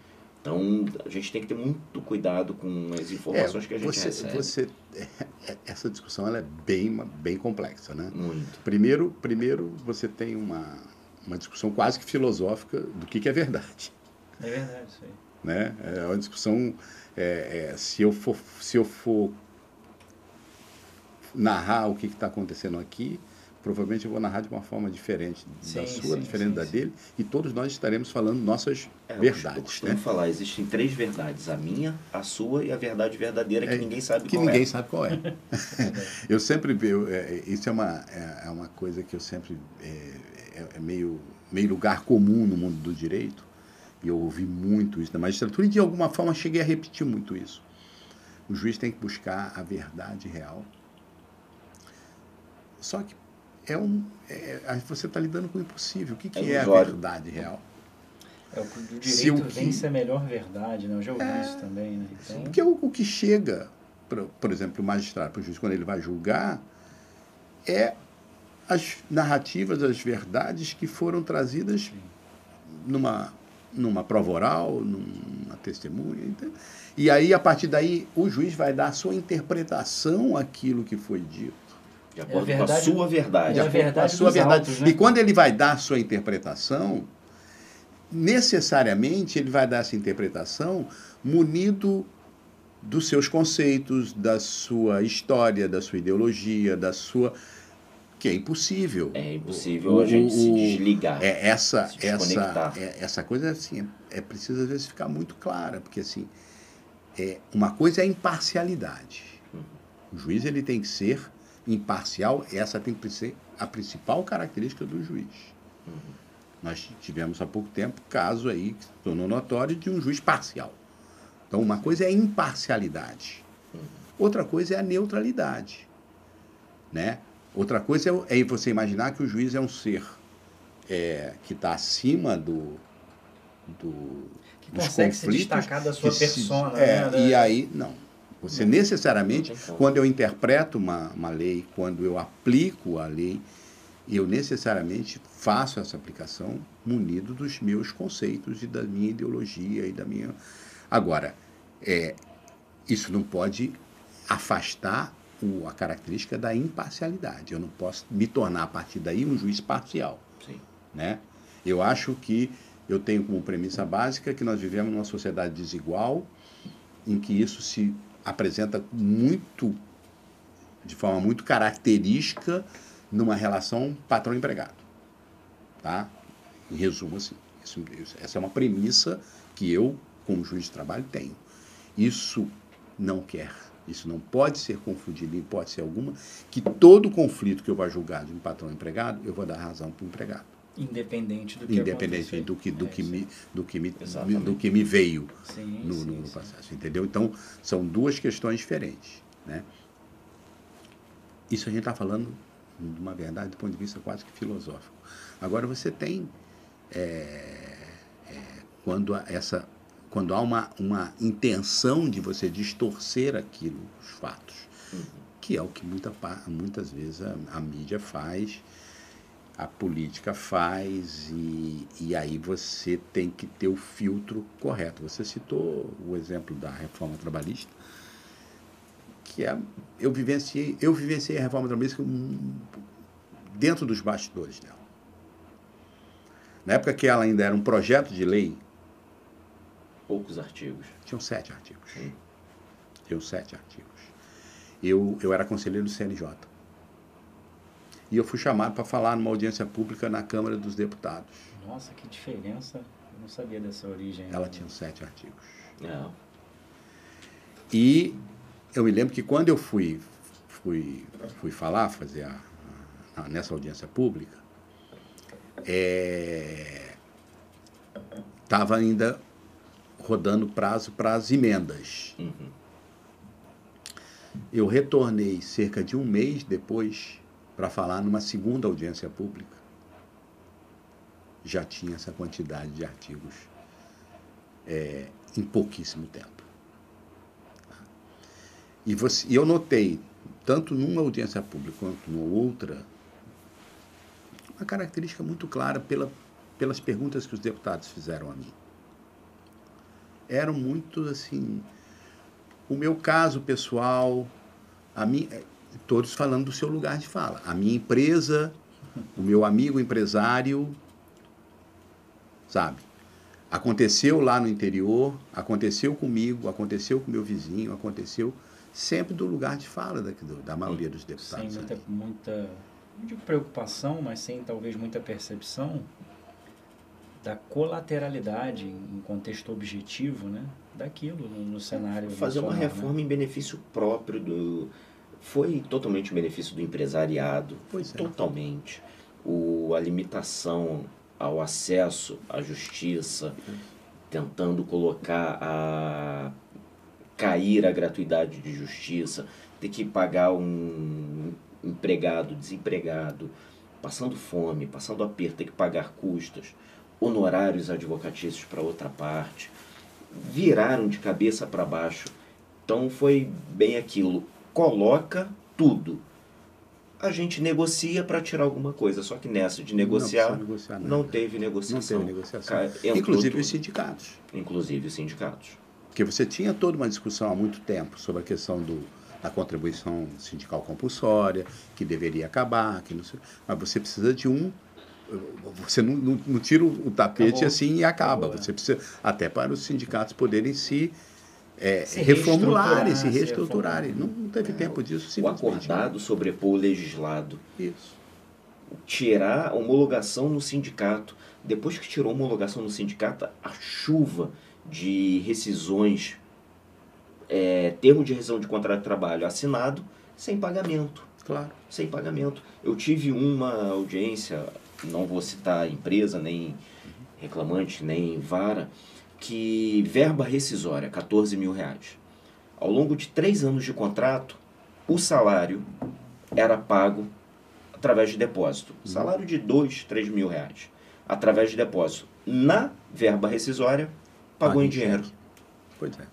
Então a gente tem que ter muito cuidado com as informações que a gente É, você, recebe. você, é, essa discussão ela é bem, bem complexa, né? Muito. Primeiro, primeiro você tem uma, uma discussão quase que filosófica do que, que é verdade. É verdade isso aí. Né? É uma discussão, é, é, se, eu for, se eu for narrar o que está acontecendo aqui, provavelmente eu vou narrar de uma forma diferente da Sim, sua, sim, diferente sim, da dele, e todos nós estaremos falando nossas É, eu verdades. costumo né? falar, existem três verdades, a minha, a sua e a verdade verdadeira que É, ninguém sabe que qual ninguém é. sabe qual é. eu sempre eu, é, isso é uma é, é uma coisa que eu sempre é, é- é meio meio lugar comum no mundo do direito e eu ouvi muito isso na magistratura e de alguma forma cheguei a repetir muito isso. O juiz tem que buscar a verdade real. Só que é um é, aí você está lidando com o impossível. O que, que É é, a verdade real? É, o do Se direito o que- vence a melhor verdade, né? Eu já ouvi É, isso também, né? Então, Porque o, o que chega, pra, por exemplo, o magistrado, para o juiz, quando ele vai julgar, é as narrativas, as verdades que foram trazidas numa, numa prova oral, numa testemunha. entende? E aí, a partir daí, o juiz vai dar a sua interpretação àquilo que foi dito. De acordo com a sua verdade. É a verdade a sua verdade. autos, né? E quando ele vai dar a sua interpretação, necessariamente ele vai dar essa interpretação munido dos seus conceitos, da sua história, da sua ideologia, da sua que é impossível. É impossível O- a gente se o- desligar. É essa Se essa é, essa coisa assim é, é preciso às vezes ficar muito clara porque assim é uma coisa é a imparcialidade. O juiz ele tem que ser imparcial. Essa tem que ser a principal característica do juiz. Nós tivemos há pouco tempo caso aí que se tornou notório de um juiz parcial. Então uma coisa é a imparcialidade. Outra coisa é a neutralidade, né? Outra coisa é, é você imaginar que o juiz é um ser é, que está acima do, do que dos consegue se conflitos, destacar da sua que se- persona, é, né? E aí, não. Você necessariamente, quando eu interpreto uma, uma lei, quando eu aplico a lei, eu necessariamente faço essa aplicação munido dos meus conceitos e da minha ideologia e da minha. Agora, é, isso não pode afastar o, a característica da imparcialidade. Eu não posso me tornar, a partir daí, um juiz parcial. Sim. Né? Eu acho que eu tenho como premissa básica que nós vivemos numa sociedade desigual, em que isso se apresenta muito, de forma muito característica, numa relação patrão-empregado. Tá? Em resumo, assim, isso, isso, essa é uma premissa que eu, como juiz de trabalho, tenho. Isso não quer, isso não pode ser confundido em hipótese alguma, que todo conflito que eu vá julgar de um patrão-empregado, eu vou dar razão para o empregado. Independente do que Independente do que, do, é, que me, do, que me, do que me veio sim, no, sim, no sim. processo, entendeu? Então, são duas questões diferentes, né? Isso a gente está falando de uma verdade do ponto de vista quase que filosófico. Agora, você tem, é, é, quando, essa, quando há uma, uma intenção de você distorcer aquilo, os fatos, Uhum. que é o que muita, muitas vezes a, a mídia faz, a política faz, e, e aí você tem que ter o filtro correto. Você citou o exemplo da reforma trabalhista, que é, eu vivenciei, eu vivenciei a reforma trabalhista hum, dentro dos bastidores dela. Na época que ela ainda era um projeto de lei, Poucos artigos. tinham sete artigos. Sim. Tinham sete artigos. Eu, eu era conselheiro do CNJ. E eu fui chamado para falar numa audiência pública na Câmara dos Deputados. Nossa, que diferença. Eu não sabia dessa origem. Ela tinha sete artigos. É. E eu me lembro que quando eu fui, fui, fui falar, fazer a, a- nessa audiência pública, estava ainda rodando prazo para as emendas. Uhum. Eu retornei cerca de um mês depois para falar numa segunda audiência pública. Já tinha essa quantidade de artigos é, em pouquíssimo tempo. E, você, e eu notei, tanto numa audiência pública quanto numa outra, uma característica muito clara pela, pelas perguntas que os deputados fizeram a mim. Eram muito assim. O meu caso pessoal, a minha, todos falando do seu lugar de fala. A minha empresa, o meu amigo empresário, sabe? Aconteceu lá no interior, aconteceu comigo, aconteceu com meu vizinho, aconteceu sempre do lugar de fala da, da maioria dos Sem deputados. muita, ali. muita, não digo preocupação, mas sem talvez muita percepção da colateralidade em contexto objetivo, né? Daquilo no, no cenário Fazer uma né? reforma em benefício próprio do. Foi totalmente em benefício do empresariado. Pois é. Totalmente. O, a limitação ao acesso à justiça, tentando colocar a. cair a gratuidade de justiça, ter que pagar um empregado, desempregado, passando fome, passando aperto, ter que pagar custos, honorários advocatícios para outra parte, viraram de cabeça para baixo. Então foi bem aquilo. Coloca tudo. A gente negocia para tirar alguma coisa, só que nessa de negociar Não, negociar não, teve Não negociação. teve negociação. Ca- entrou Inclusive tudo. os sindicatos. Inclusive os sindicatos. Porque você tinha toda uma discussão há muito tempo sobre a questão do, da contribuição sindical compulsória, que deveria acabar, que não sei, mas você precisa de um. Você não, não, não tira o tapete Acabou. assim e acaba. Acabou, é. Você precisa, até para os sindicatos poderem se, é, Se reformularem, se reestruturar, se reestruturarem. Não, não teve tempo disso, O simplesmente. acordado sobrepor o legislado. Isso. tirar a homologação no sindicato. Depois que tirou a homologação no sindicato, a chuva de rescisões, é, termo de rescisão de contrato de trabalho assinado, sem pagamento. Claro. Sem pagamento. Eu tive uma audiência, não vou citar empresa, nem reclamante, nem vara, que verba rescisória, 14 mil reais. Ao longo de três anos de contrato, o salário era pago através de depósito. Salário de 2, 3 mil reais. Através de depósito. Na verba rescisória, pagou Paga em dinheiro. cheque. Pois é.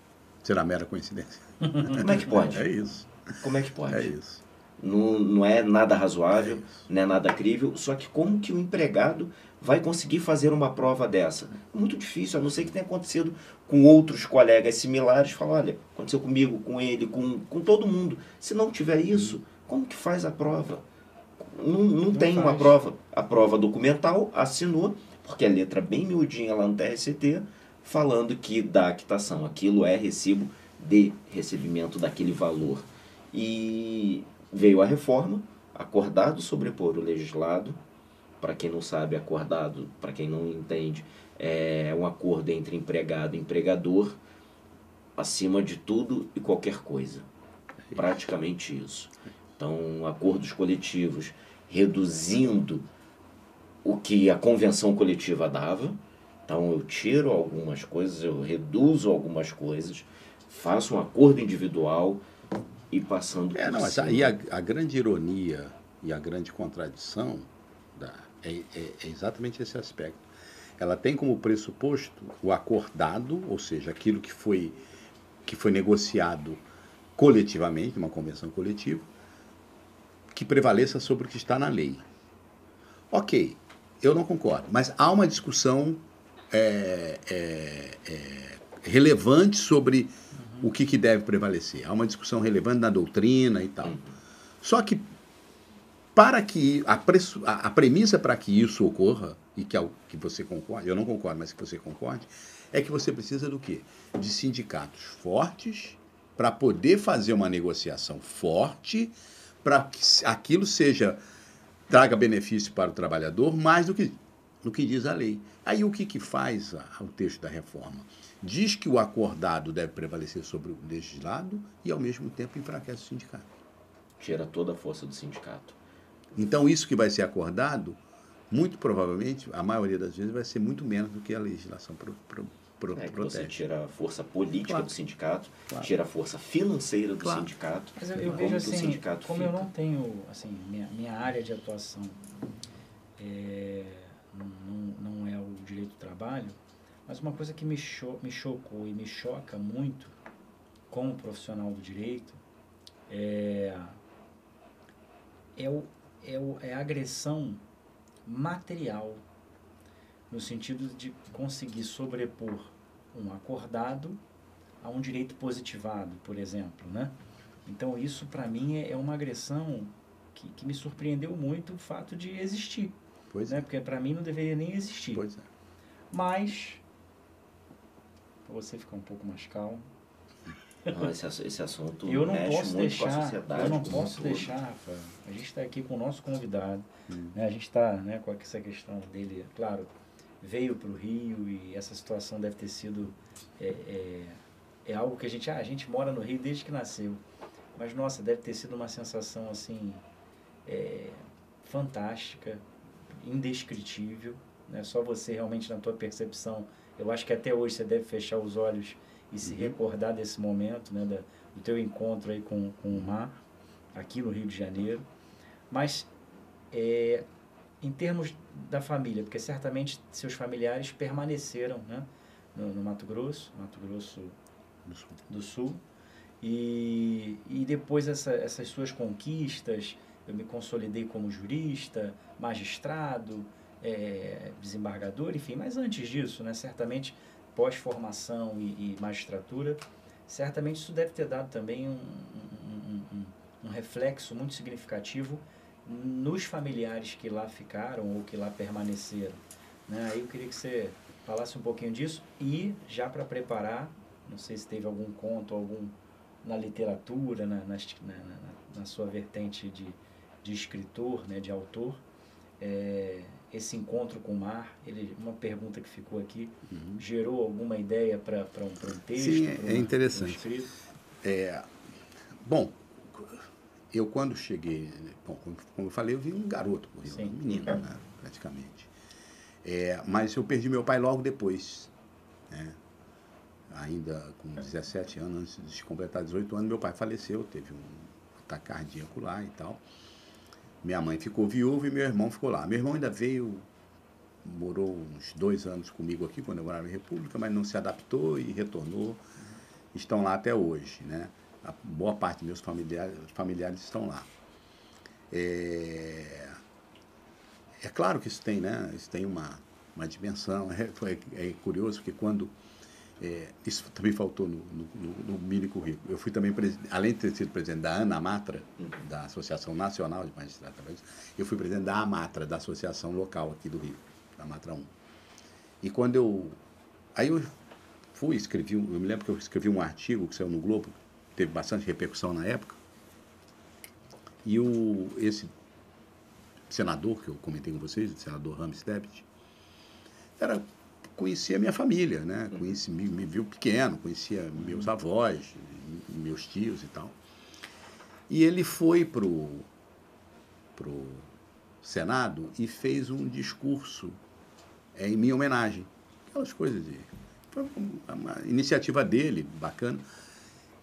Será mera coincidência. Como é que pode? É isso. Como é que pode? É isso. não, não é nada razoável, não é nada crível. Só que como que o empregado vai conseguir fazer uma prova dessa? Muito difícil, a não ser que tenha acontecido com outros colegas similares. Falar, olha, aconteceu comigo, com ele, com, com todo mundo. Se não tiver isso, como que faz a prova? Não, não, não tem faz. uma prova. A prova documental assinou, porque a letra bem miudinha lá no TRCT, falando que da quitação aquilo é recibo de recebimento daquele valor. E veio a reforma, acordado sobrepor o legislado. Para quem não sabe, acordado, para quem não entende, é um acordo entre empregado e empregador, acima de tudo e qualquer coisa. Praticamente isso. Então, acordos coletivos reduzindo o que a convenção coletiva dava. Então, eu tiro algumas coisas, eu reduzo algumas coisas, faço um acordo individual e passando é, não, mas aí a, a, grande ironia e a grande contradição da, é, é, é exatamente esse aspecto. Ela tem como pressuposto o acordado, ou seja, aquilo que foi, que foi negociado coletivamente, uma convenção coletiva, que prevaleça sobre o que está na lei. Ok, eu não concordo, mas há uma discussão é, é, é, relevante sobre o que, que, deve prevalecer. Há uma discussão relevante na doutrina e tal. Só que para que a, preço, a, a premissa para que isso ocorra e que, que você concorde, eu não concordo, mas que você concorde, é que você precisa do quê? De sindicatos fortes para poder fazer uma negociação forte para que aquilo seja traga benefício para o trabalhador mais do que do que diz a lei. Aí o que, que faz a, o texto da reforma? Diz que o acordado deve prevalecer sobre o legislado e, ao mesmo tempo, enfraquece o sindicato. Tira toda a força do sindicato. Então, isso que vai ser acordado, muito provavelmente, a maioria das vezes, vai ser muito menos do que a legislação pro, pro, pro, é, Você tira a força política claro. do sindicato, claro. tira a força financeira do claro. sindicato. Mas eu, eu vejo assim, como fica. eu não tenho, assim, minha, minha área de atuação é, não, não é o direito do trabalho, mas uma coisa que me, cho me chocou e me choca muito como profissional do direito é, é, o, é, o, é a agressão material no sentido de conseguir sobrepor um acordado a um direito positivado, por exemplo, né? Então isso para mim é, é uma agressão que, que, me surpreendeu muito o fato de existir, pois né? É. Porque para mim não deveria nem existir. Pois é. Mas para você ficar um pouco mais calmo. Não, esse, esse assunto eu não posso deixar, Eu não posso deixar, Rafa. A gente está aqui com o nosso convidado. Hum. Né? A gente está né, com essa questão dele, claro, veio para o Rio e essa situação deve ter sido é, é, é, algo que a gente ah, a gente mora no Rio desde que nasceu mas nossa deve ter sido uma sensação assim é, fantástica indescritível né só você realmente na tua percepção eu acho que até hoje você deve fechar os olhos e se uhum. recordar desse momento né da, do teu encontro aí com, com o mar aqui no Rio de Janeiro. Mas é, em termos da família, porque certamente seus familiares permaneceram né, no, no Mato Grosso, Mato Grosso do Sul, do Sul. E, e depois essa, essas suas conquistas, eu me consolidei como jurista, magistrado, é, desembargador, enfim, mas antes disso, né, certamente pós-formação e, e, magistratura, certamente isso deve ter dado também um, um, um, um reflexo muito significativo nos familiares que lá ficaram ou que lá permaneceram. Né? Aí eu queria que você falasse um pouquinho disso e já para preparar, não sei se teve algum conto, algum na literatura, na, na, na, na sua vertente de, de escritor, né, de autor, é, esse encontro com o mar, ele, uma pergunta que ficou aqui, uhum. gerou alguma ideia para um, um texto? Sim, é, interessante. Um é, bom, eu quando cheguei, bom, como eu falei, eu vi um garoto correndo, um menino, né, praticamente. É, mas eu perdi meu pai logo depois, né? ainda com 17 anos, antes de completar 18 anos, meu pai faleceu, teve um ataque cardíaco lá e tal. Minha mãe ficou viúva e meu irmão ficou lá. Meu irmão ainda veio, morou uns dois anos comigo aqui, quando eu morava em República, mas não se adaptou e retornou. Estão lá até hoje, né? a boa parte dos meus familiares, familiares estão lá. É, é claro que isso tem, né? Isso tem uma, uma dimensão. É, é curioso porque quando é, isso também faltou no, no, no, mini currículo. Eu fui também, além de ter sido presidente da ANAMATRA, uhum. da Associação Nacional de Magistrados, eu fui presidente da AMATRA, da Associação Local aqui do Rio, da AMATRA 1. E quando eu. Aí eu fui, escrevi, eu me lembro que eu escrevi um artigo que saiu no Globo, teve bastante repercussão na época. E o, esse senador que eu comentei com vocês, o senador Rames Debit, era conhecia minha família, né? Uhum. Conheci, me, me viu pequeno, conhecia meus avós, meus tios e tal. E ele foi pro pro Senado e fez um discurso é, em minha homenagem. Aquelas coisas de. Foi uma iniciativa dele, bacana.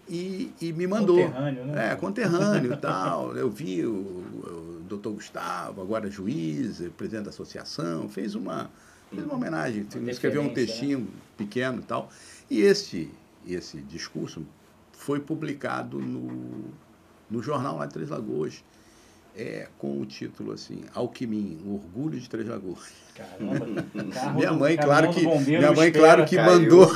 E, e me mandou. Conterrâneo, né? É, conterrâneo e tal. Eu vi o, o doutor Gustavo, agora juiz, presidente da associação, fez uma, Fiz uma homenagem, escreveu um né? textinho né? pequeno e tal. E esse, esse discurso foi publicado no, no jornal lá de Três Lagoas, é, com o título assim, Alquimim, o orgulho de Três Lagoas. Caramba, minha mãe, claro que, minha mãe, claro que mandou,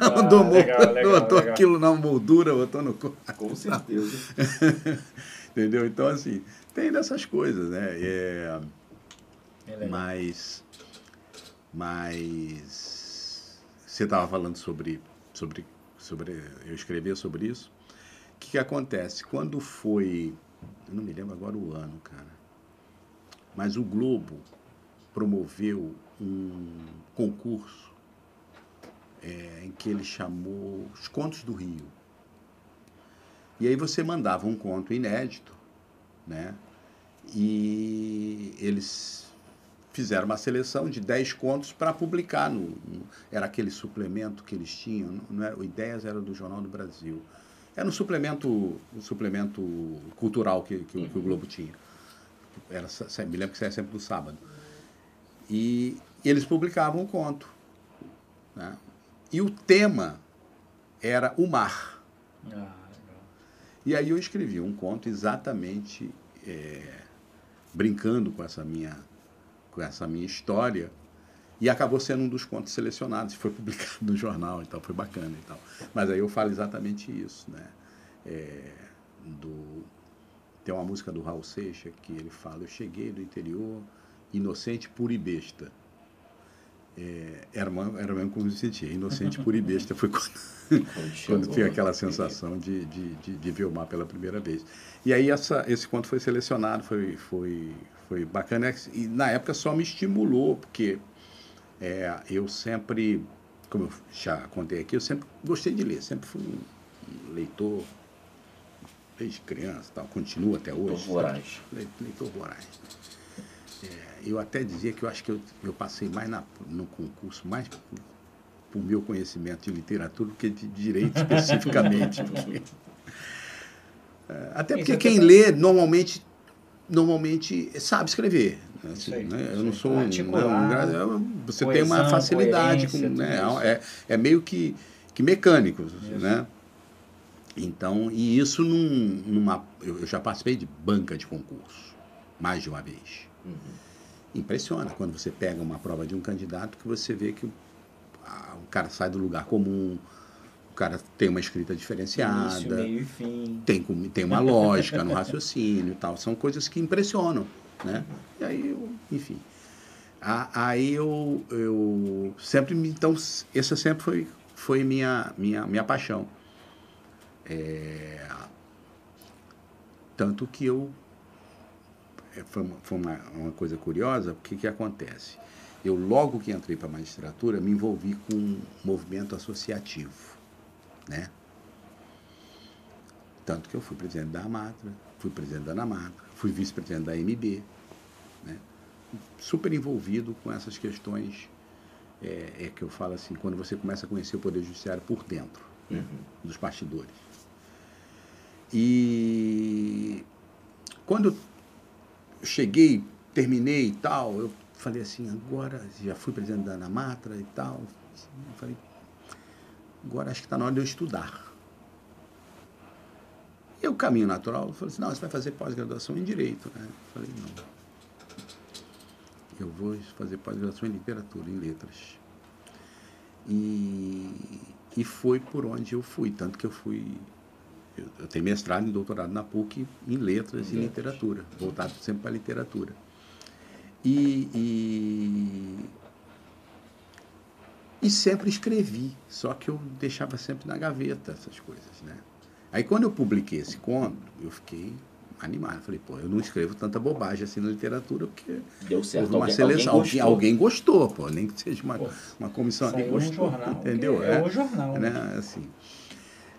ah, mandou, legal, legal, botou legal. aquilo na moldura, botou no corpo. Com certeza. Entendeu? Então, assim, tem dessas coisas, né? É, é mas mas você estava falando sobre, sobre, sobre. Eu escrever sobre isso. O que, que acontece? Quando foi. Eu não me lembro agora o ano, cara. Mas o Globo promoveu um concurso é, em que ele chamou Os Contos do Rio. E aí você mandava um conto inédito, né? E eles fizeram uma seleção de 10 contos para publicar. No, no, era aquele suplemento que eles tinham, não era, o Ideias era do Jornal do Brasil. Era um suplemento, um suplemento cultural que, que, uhum. que o Globo tinha. Era, me lembro que saía sempre no sábado. E eles publicavam um conto. Né? E o tema era o mar. Ah, e aí eu escrevi um conto exatamente é, brincando com essa minha com essa minha história e acabou sendo um dos contos selecionados, foi publicado no jornal e tal, foi bacana e tal. Mas aí eu falo exatamente isso, né? É, do, tem uma música do Raul Seixas que ele fala, eu cheguei do interior, inocente, puro e besta. É, era, uma, era mesmo como eu me sentia, inocente, puro e besta. Foi quando, quando tive aquela sensação de, de, de, de, ver o mar pela primeira vez. E aí essa, esse conto foi selecionado, foi, foi, foi bacana e na época só me estimulou, porque é, eu sempre, como eu já contei aqui, eu sempre gostei de ler, sempre fui um leitor desde criança, tal, continuo até hoje. Leitor voraz. Leitor voraz. É, eu até dizia que eu acho que eu, eu passei mais na, no concurso, mais por, por meu conhecimento de literatura do que de direito especificamente. Porque, é, até porque quem lê normalmente normalmente sabe escrever. Né? Assim, né? Eu não sou um, não, um, você coesão, tem uma facilidade com, né? é, é meio que, que mecânico, isso. né? Então, e isso num, numa eu já participei de banca de concurso mais de uma vez. Uhum. Impressiona quando você pega uma prova de um candidato que você vê que o cara sai do lugar comum, cara tem uma escrita diferenciada, Início, meio e fim. Tem, tem uma lógica no raciocínio e tal. São coisas que impressionam, né? E aí, eu, enfim. Aí eu, eu sempre me... Então, essa sempre foi, foi minha, minha, minha paixão. É, tanto que eu... É, foi uma, foi uma, uma coisa curiosa, porque que acontece? Eu, logo que entrei para a magistratura, me envolvi com um movimento associativo né? Tanto que eu fui presidente da Amatra, fui presidente da Anamatra, fui vice-presidente da MB, né? super envolvido com essas questões é, é, que eu falo assim, quando você começa a conhecer o Poder Judiciário por dentro, uhum. dos bastidores. E quando eu cheguei, terminei e tal, eu falei assim, agora já fui presidente da Anamatra e tal, falei, Agora acho que está na hora de eu estudar. E o caminho natural, eu falei assim, não, você vai fazer pós-graduação em Direito. Né? Eu falei, não. Eu vou fazer pós-graduação em Literatura, em Letras. E, e foi por onde eu fui, tanto que eu fui... Eu, eu tenho mestrado e doutorado na PUC em Letras e Literatura, voltado sempre para a literatura. E, e, e sempre escrevi, só que eu deixava sempre na gaveta essas coisas, né? Aí quando eu publiquei esse conto, eu fiquei animado. Falei, pô, eu não escrevo tanta bobagem assim na literatura, porque Deu certo. houve uma alguém, seleção. alguém gostou. alguém gostou, pô, nem que seja uma, Pô, uma comissão. No gostou, jornal, entendeu? que é o jornal. né? Assim,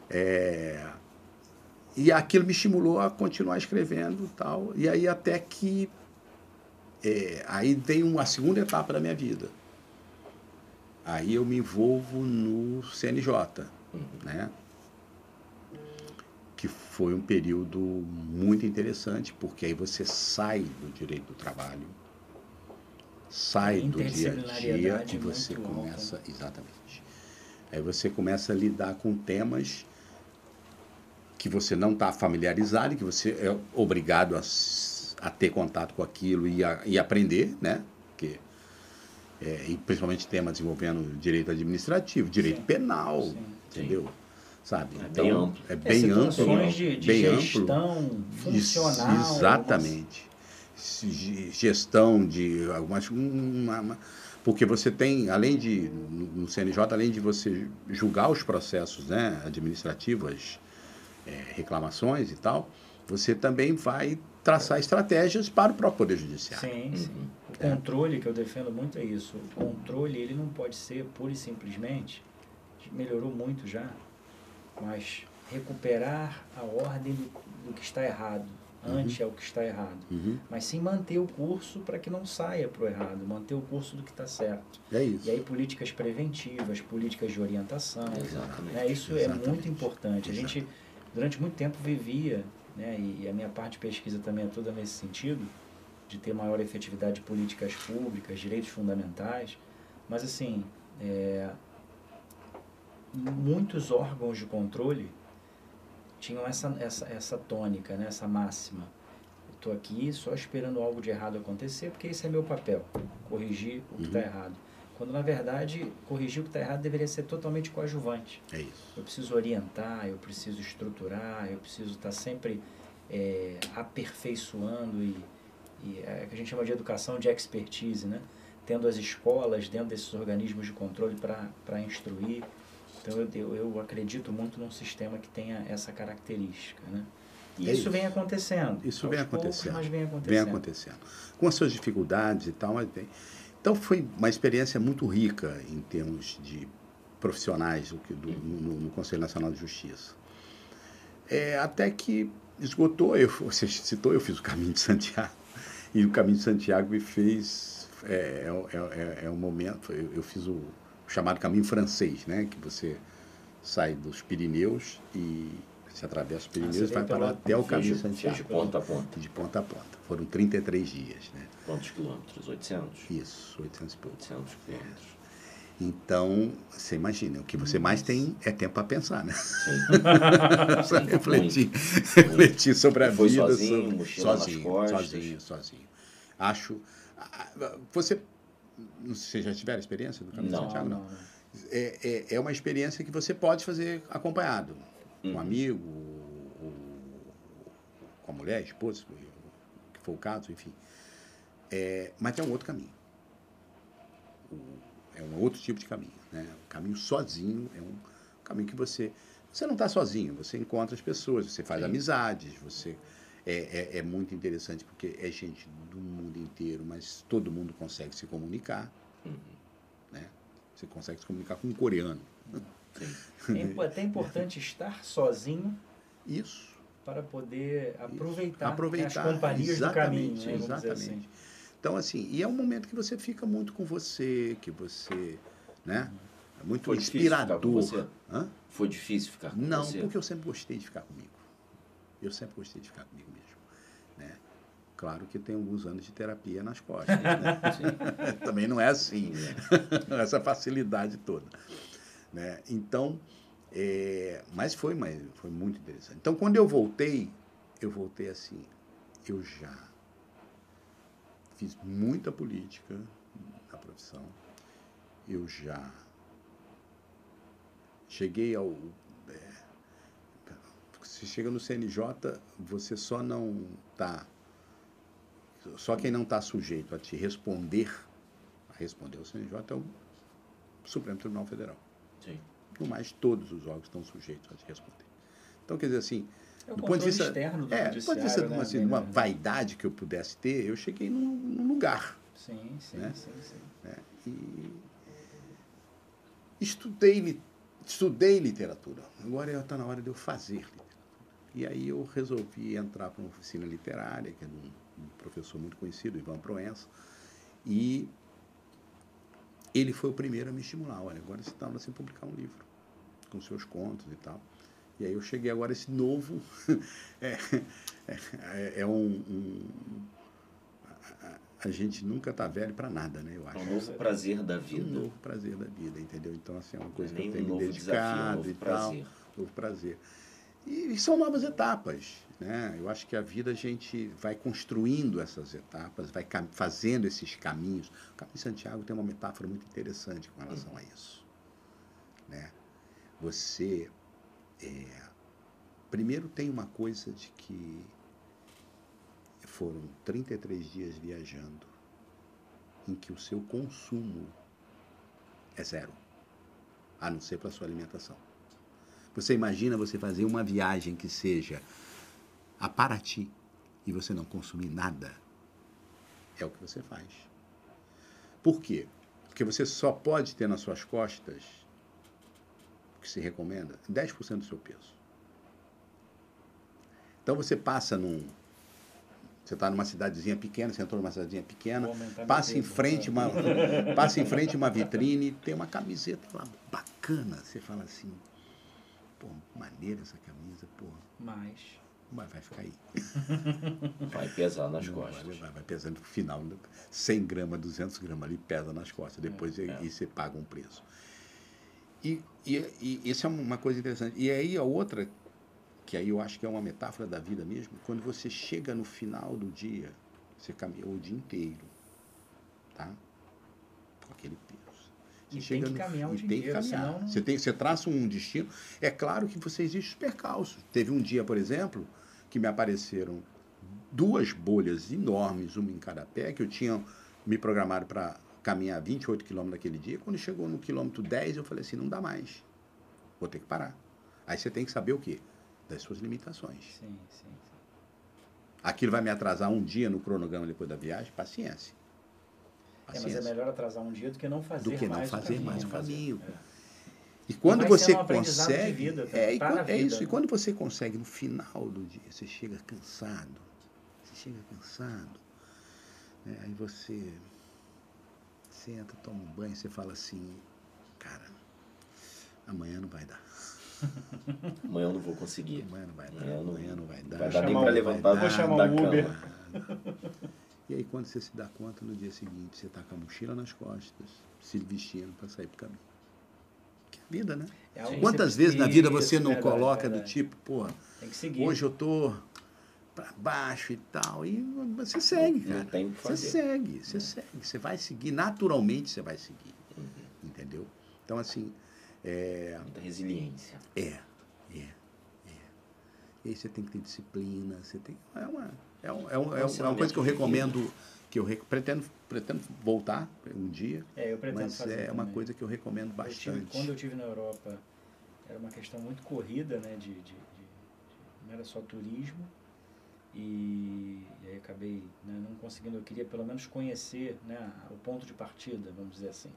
é, e aquilo me estimulou a continuar escrevendo e tal. E aí até que é, aí vem uma segunda etapa da minha vida. Aí eu me envolvo no CNJ, né? Que foi um período muito interessante, porque aí você sai do direito do trabalho, sai do dia a dia e você muito começa. Exatamente. Aí você começa a lidar com temas que você não está familiarizado, e que você é obrigado a, a ter contato com aquilo e, a- e aprender, né? Porque, é, e principalmente temas envolvendo direito administrativo, direito Sim. penal, Sim. entendeu? Sabe? É bem amplo. É É, bem amplo. situações de, de bem amplo. gestão funcional. Isso, Exatamente. Ge- Gestão de algumas. uma- uma- porque você tem, além de, no CNJ, além de você julgar os processos né, administrativos, é, reclamações e tal, você também vai traçar estratégias para o próprio Poder Judiciário. Sim, sim. Uhum. O controle que eu defendo muito é isso. O controle ele não pode ser pura e simplesmente melhorou muito já, mas recuperar a ordem do, do que está errado, ante ao que está errado. Uhum. Mas sim manter o curso para que não saia para o errado, manter o curso do que está certo. É isso. E aí políticas preventivas, políticas de orientação. Exatamente. Né? Isso é Exatamente. muito importante. A gente, durante muito tempo, vivia, né? e a minha parte de pesquisa também é toda nesse sentido, de ter maior efetividade de políticas públicas, direitos fundamentais. Mas, assim, é, muitos órgãos de controle tinham essa, essa, essa tônica, né? essa máxima. Estou aqui só esperando algo de errado acontecer, porque esse é meu papel, corrigir o que está Uhum. errado. Quando, na verdade, corrigir o que está errado deveria ser totalmente coadjuvante. É isso. Eu preciso orientar, eu preciso estruturar, eu preciso estar sempre é, aperfeiçoando e, e é o que a gente chama de educação de expertise, né? Tendo as escolas dentro desses organismos de controle para instruir. Então eu, eu, acredito muito num sistema que tenha essa característica, né? E É isso, isso. vem acontecendo. Isso vem poucos, acontecendo. mas vem acontecendo. Vem acontecendo. Com as suas dificuldades e tal, mas vem. Então foi uma experiência muito rica em termos de profissionais do, do- no, no Conselho Nacional de Justiça. É, até que esgotou, eu, você citou, eu fiz o caminho de Santiago. E o caminho de Santiago me fez. É, é, é, é um momento. Eu, eu fiz o chamado caminho francês, né? Que você sai dos Pirineus e se atravessa os Pirineus você e vai veio para pela- até o caminho de- Santiago. de ponta a ponta. De ponta a ponta. Foram 33 dias, né? Quantos quilômetros? 800? Isso, 800 e pouco. 800 quilômetros. Então, você imagina, o que você mais tem é tempo para pensar, né? Sim. Só Sim, refletir, refletir sobre a Foi vida. sozinho, sobre- mochila sozinho, costas. sozinho, sozinho. Acho. ah, Você. Não sei já tiveram experiência do Caminho de Não. Santiago? Não, Não. É, é, é uma experiência que você pode fazer acompanhado. Com um amigo, ou, com a mulher, esposa, que for o caso, enfim. É, mas é um outro caminho. O- É um outro tipo de caminho. Né? O caminho sozinho é um caminho que você. Você não está sozinho, você encontra as pessoas, você faz Sim. amizades, você. É, é, é muito interessante porque é gente do mundo inteiro, mas todo mundo consegue se comunicar. Uhum. Né? Você consegue se comunicar com um coreano. Sim. É impo- até importante estar sozinho Isso. para poder aproveitar, Aproveitar, as companhias do caminho. Né, exatamente. Então, assim, e é um momento que você fica muito com você, que você, né? É muito Foi difícil ficar com inspirador. você? Hã? Foi difícil ficar com Não, você? porque eu sempre gostei de ficar comigo. Eu sempre gostei de ficar comigo mesmo. Né? Claro que tem alguns anos de terapia nas costas. Né? Também não é assim, né? essa facilidade toda. Né? Então, É, mas foi, mas foi muito interessante. Então, quando eu voltei, eu voltei assim, eu já fiz muita política na profissão, eu já cheguei ao. É, você chega no CNJ, você só não está. Só quem não está sujeito a te responder, a responder ao CNJ é o Supremo Tribunal Federal. Sim. No mais, todos os órgãos estão sujeitos a te responder. Então, quer dizer assim, É do ponto de vista, externo do é, do ponto de vista assim, né? de uma Né? vaidade que eu pudesse ter, eu cheguei num, num lugar. Sim, sim, né? sim, sim. né? E estudei, estudei literatura. Agora está na hora de eu fazer literatura. E aí eu resolvi entrar para uma oficina literária, que é de um, um professor muito conhecido, Ivan Proença, e ele foi o primeiro a me estimular. Olha, agora você está sem publicar um livro, com seus contos e tal. E aí eu cheguei agora esse novo é, é, é um, um- a, gente nunca está velho para nada, né? Eu É acho. um novo prazer da um vida. novo prazer da vida, entendeu? Então assim é uma coisa é que eu tenho um me novo desafio, é um dedicado novo e tal, prazer. novo prazer. E são novas etapas, né? Eu acho que a vida a gente vai construindo essas etapas, vai fazendo esses caminhos. O Caminho Santiago tem uma metáfora muito interessante com relação a isso, né? Você é, primeiro tem uma coisa de que foram 33 dias viajando em que o seu consumo é zero, a não ser para sua alimentação. Você imagina você fazer uma viagem que seja a Paraty e você não consumir nada? É o que você faz. Por quê? Porque você só pode ter nas suas costas, que se recomenda, 10% do seu peso. Então você passa num. Você está numa cidadezinha pequena, você entrou numa cidadezinha pequena, passa em frente né? uma, passa em frente uma vitrine, tem uma camiseta lá bacana. Você fala assim, pô, maneira essa camisa, pô, Mas. vai, vai ficar aí. Vai pesar nas Não, costas. Vai, vai, vai pesando no final, né? 100 gramas, 200 gramas ali, pesa nas costas. Depois É. e, e você paga um preço. E, e, e isso é uma coisa interessante. E aí a outra, que aí eu acho que é uma metáfora da vida mesmo, quando você chega no final do dia, você caminhou o dia inteiro, tá? Com aquele peso. Você E chega tem que caminhar o dia tem inteiro, senão não- Você, tem, você traça um destino. É claro que você existe os percalços. Teve um dia, por exemplo, que me apareceram duas bolhas enormes, uma em cada pé, que eu tinha me programado para caminhar 28 quilômetros naquele dia. Quando chegou no quilômetro 10, eu falei assim, não dá mais. Vou ter que parar. Aí você tem que saber o quê? Das suas limitações. Sim, sim, sim. Aquilo vai me atrasar um dia no cronograma depois da viagem? Paciência. É, mas é Paciência. melhor atrasar um dia do que não fazer Do que não mais fazer caminho, mais o né? caminho. É. E quando Vai você um consegue. vida é, e quando- é isso. E né? quando você consegue no final do dia, você chega cansado. Você chega cansado. né, Aí você senta, toma um banho, você fala assim, cara, amanhã não vai dar. Amanhã eu não vou conseguir. Amanhã não vai dar. É, não- Amanhã não vai dar. vai dar nem não pra vai levantar, dar, vou chamar o Uber. cama. E aí quando você se dá conta, no dia seguinte, você tá com a mochila nas costas, se vestindo para sair pro caminho. Que é a vida, né? É Quantas vezes na vida você não verdade, coloca do tipo, pô, hoje eu tô para baixo e tal, e você segue, Não cara. tem o que Você fazer. segue, você segue, você vai seguir, naturalmente você vai seguir, Uhum. entendeu? Então, assim, é, Muita resiliência. é, é, é. E aí você tem que ter disciplina, você tem, é uma, é, um- é, um- é, um- é uma coisa que eu recomendo, que eu rec- pretendo, pretendo voltar um dia, É, eu pretendo mas fazer é uma também. coisa que eu recomendo Eu tive- bastante. quando eu tive na Europa, era uma questão muito corrida, né? De, de- de- de- não era só turismo. E, e aí acabei né, não conseguindo. Eu queria pelo menos conhecer né, o ponto de partida, vamos dizer assim.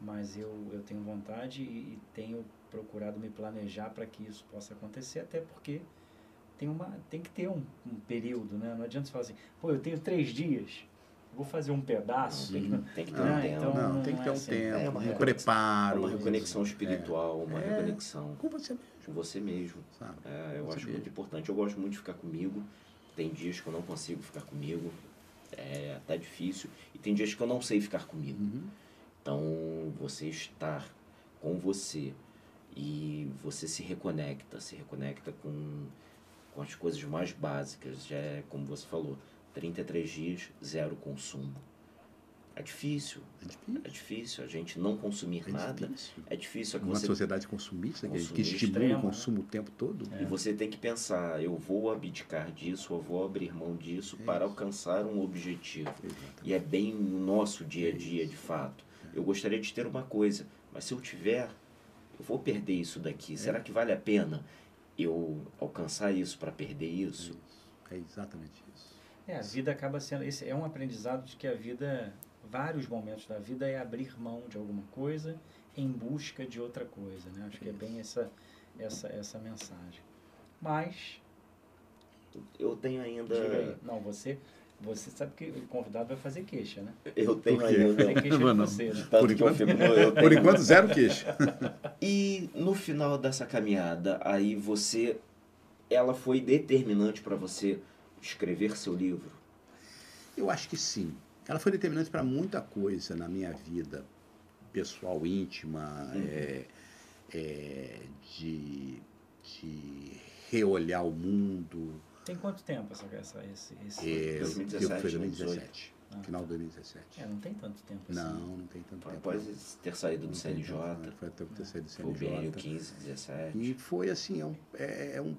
Mas eu, eu tenho vontade e, e tenho procurado me planejar para que isso possa acontecer, até porque tem, uma, tem que ter um, um período, né? Não adianta você falar assim, pô, eu tenho três dias, vou fazer um pedaço. tem que- Sim, tem que ter Não, um tempo. então- não, tem que ter é um assim. tempo, É uma um reconexão- preparo. Uma reconexão espiritual, uma É. reconexão Com você mesmo, com você mesmo. sabe? É, eu Você acho mesmo. muito importante. Eu gosto muito de ficar comigo. Tem dias que eu não consigo ficar comigo. É até difícil. E tem dias que eu não sei ficar comigo. Uhum. Então, você estar com você e você se reconecta, se reconecta com, com as coisas mais básicas. Já é, como você falou, 33 dias, zero consumo. É difícil. É difícil. É difícil a gente não consumir É nada. difícil. É difícil. É que Uma você, sociedade consumista que, estimula extrema, o consumo o tempo todo. E você tem que pensar, eu vou abdicar disso, eu vou abrir mão disso para alcançar um objetivo. E é bem o nosso dia a dia, de fato. Eu gostaria de ter uma coisa, mas se eu tiver, eu vou perder isso daqui. Será que vale a pena eu alcançar isso para perder isso? É exatamente isso. É, a vida acaba sendo. Esse é um aprendizado de que a vida, vários momentos da vida, é abrir mão de alguma coisa em busca de outra coisa. Né? Acho que é bem essa, essa, essa mensagem. Mas, Eu tenho ainda. não, você, você sabe que o convidado vai fazer queixa, né? Eu tenho ainda. Fazer queixa de Mano, você, né? Por enquanto- eu Por tenho- enquanto, zero queixa. E no final dessa caminhada, aí você. Ela foi determinante para você escrever seu livro? Eu acho que sim. Ela foi determinante para muita coisa na minha vida pessoal, íntima, é, é, de, de reolhar o mundo. Tem quanto tempo essa, essa, esse, esse... É, eu- 2017, eu, foi 2018. 2017. Final de 2017. É, não tem tanto tempo assim. Não, não tem tanto tempo. Após ter saído do CNJ, tanto, né? Foi até ter saído do foi o biênio CNJ. 15, 17. E foi assim, é um, é, é um.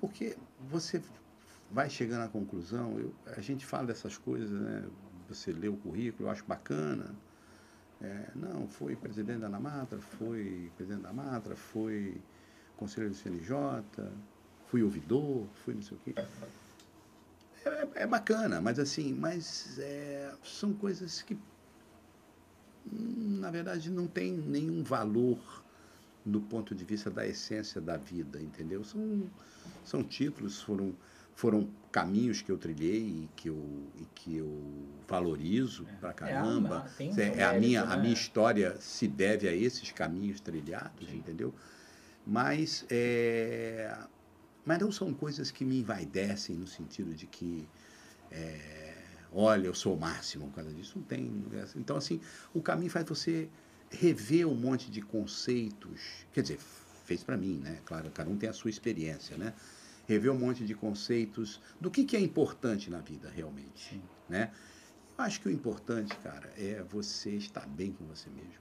Porque você vai chegando à conclusão, eu, a gente fala dessas coisas, né? Você lê o currículo, eu acho bacana. É, não, foi presidente da Namatra, foi presidente da Matra, foi conselheiro do CNJ, fui ouvidor, fui não sei o quê. É, é- bacana, mas assim, mas é, são coisas que na verdade não tem nenhum valor do ponto de vista da essência da vida, entendeu? São, são títulos, foram, foram caminhos que eu trilhei e que eu, e que eu valorizo pra caramba. É, tem um É, é a, minha, né? a minha história se deve a esses caminhos trilhados, entendeu? Mas, é, mas não são coisas que me envaidecem no sentido de que, é, olha, eu sou o máximo por causa disso. Não tem. Então, assim, o caminho faz você rever um monte de conceitos. Quer dizer, fez para mim, né? Claro, cada um tem a sua experiência, né? Rever um monte de conceitos do que, que é importante na vida realmente, Sim. né? Eu acho que o importante, cara, é você estar bem com você mesmo.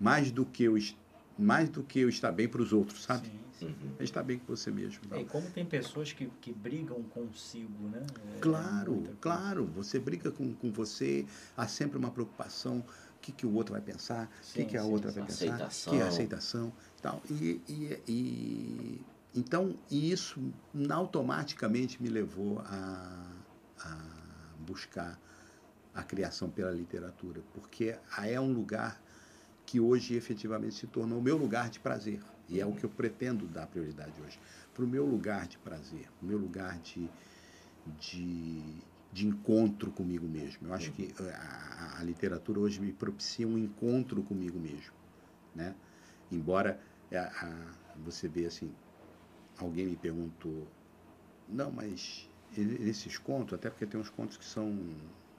Mais do que eu, es- mais do que eu estar bem para os outros, sabe? Sim, sim. Uhum. É estar bem com você mesmo. É, e como tem pessoas que, que brigam consigo, né? É Claro, coisa. claro. Você briga com, com você, há sempre uma preocupação. O que, que o outro vai pensar? O que, que a sim, outra vai pensar? Aceitação. Que é aceitação. Tal. E, e, e- então, e isso automaticamente me levou a, a buscar a criação pela literatura, porque é um lugar que hoje efetivamente se tornou o meu lugar de prazer. E é o que eu pretendo dar prioridade hoje. Para o meu lugar de prazer, o meu lugar de, de, de encontro comigo mesmo. Eu acho que eh, a, a literatura hoje me propicia um encontro comigo mesmo. Né? Embora eh, a- você vê assim, alguém me perguntou, não, mas esses contos, até porque tem uns contos que são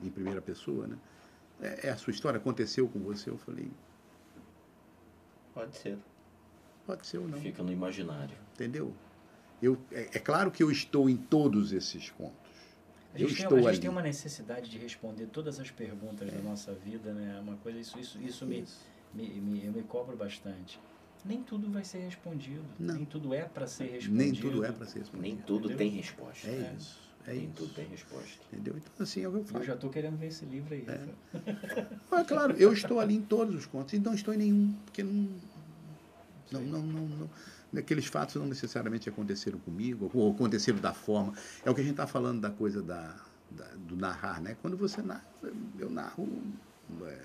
em primeira pessoa, né? É, é a sua história, aconteceu com você? Eu falei, Pode ser. pode ser ou não. Fica no imaginário. Entendeu? Eu, é, é claro que eu estou em todos esses contos. A Eu gente, tem, estou a gente tem uma necessidade de responder todas as perguntas da nossa vida, né? Uma coisa, isso, isso, isso me, me, me, eu me cobro bastante. Nem tudo vai ser respondido. Não. Nem tudo é para ser respondido. Nem tudo é para ser respondido. Nem tudo Entendeu? tem resposta. É É. isso. É Nem isso. tudo tem resposta. Entendeu? Então, assim, é o que eu Eu falo. já estou querendo ver esse livro aí. É. Mas, claro, eu estou ali em todos os contos e não estou em nenhum, porque não. Não, não, não, não. Aqueles fatos não necessariamente aconteceram comigo, ou aconteceram da forma. É o que a gente está falando da coisa da, da- do narrar, né? Quando você narra, eu narro é,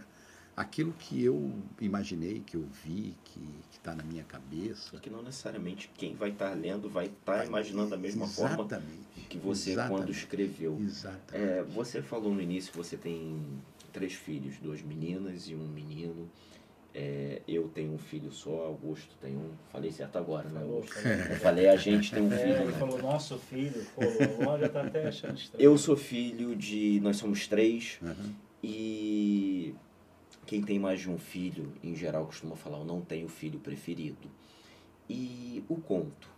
aquilo que eu imaginei, que eu vi, que está na minha cabeça. E que não necessariamente quem vai estar lendo vai estar imaginando da mesma forma Exatamente. que você Exatamente. quando escreveu. Exatamente. É, você falou no início que você tem três filhos, duas meninas e um menino. É, eu tenho um filho só, Augusto tem um. Falei certo agora, né? Augusto? Eu falei, a gente tem um É, filho. ele né? falou, nosso filho. Pô, já está até achando estranho. Eu sou filho de. Nós somos três. Uhum. E quem tem mais de um filho, em geral, costuma falar: eu não tenho filho preferido. E o conto?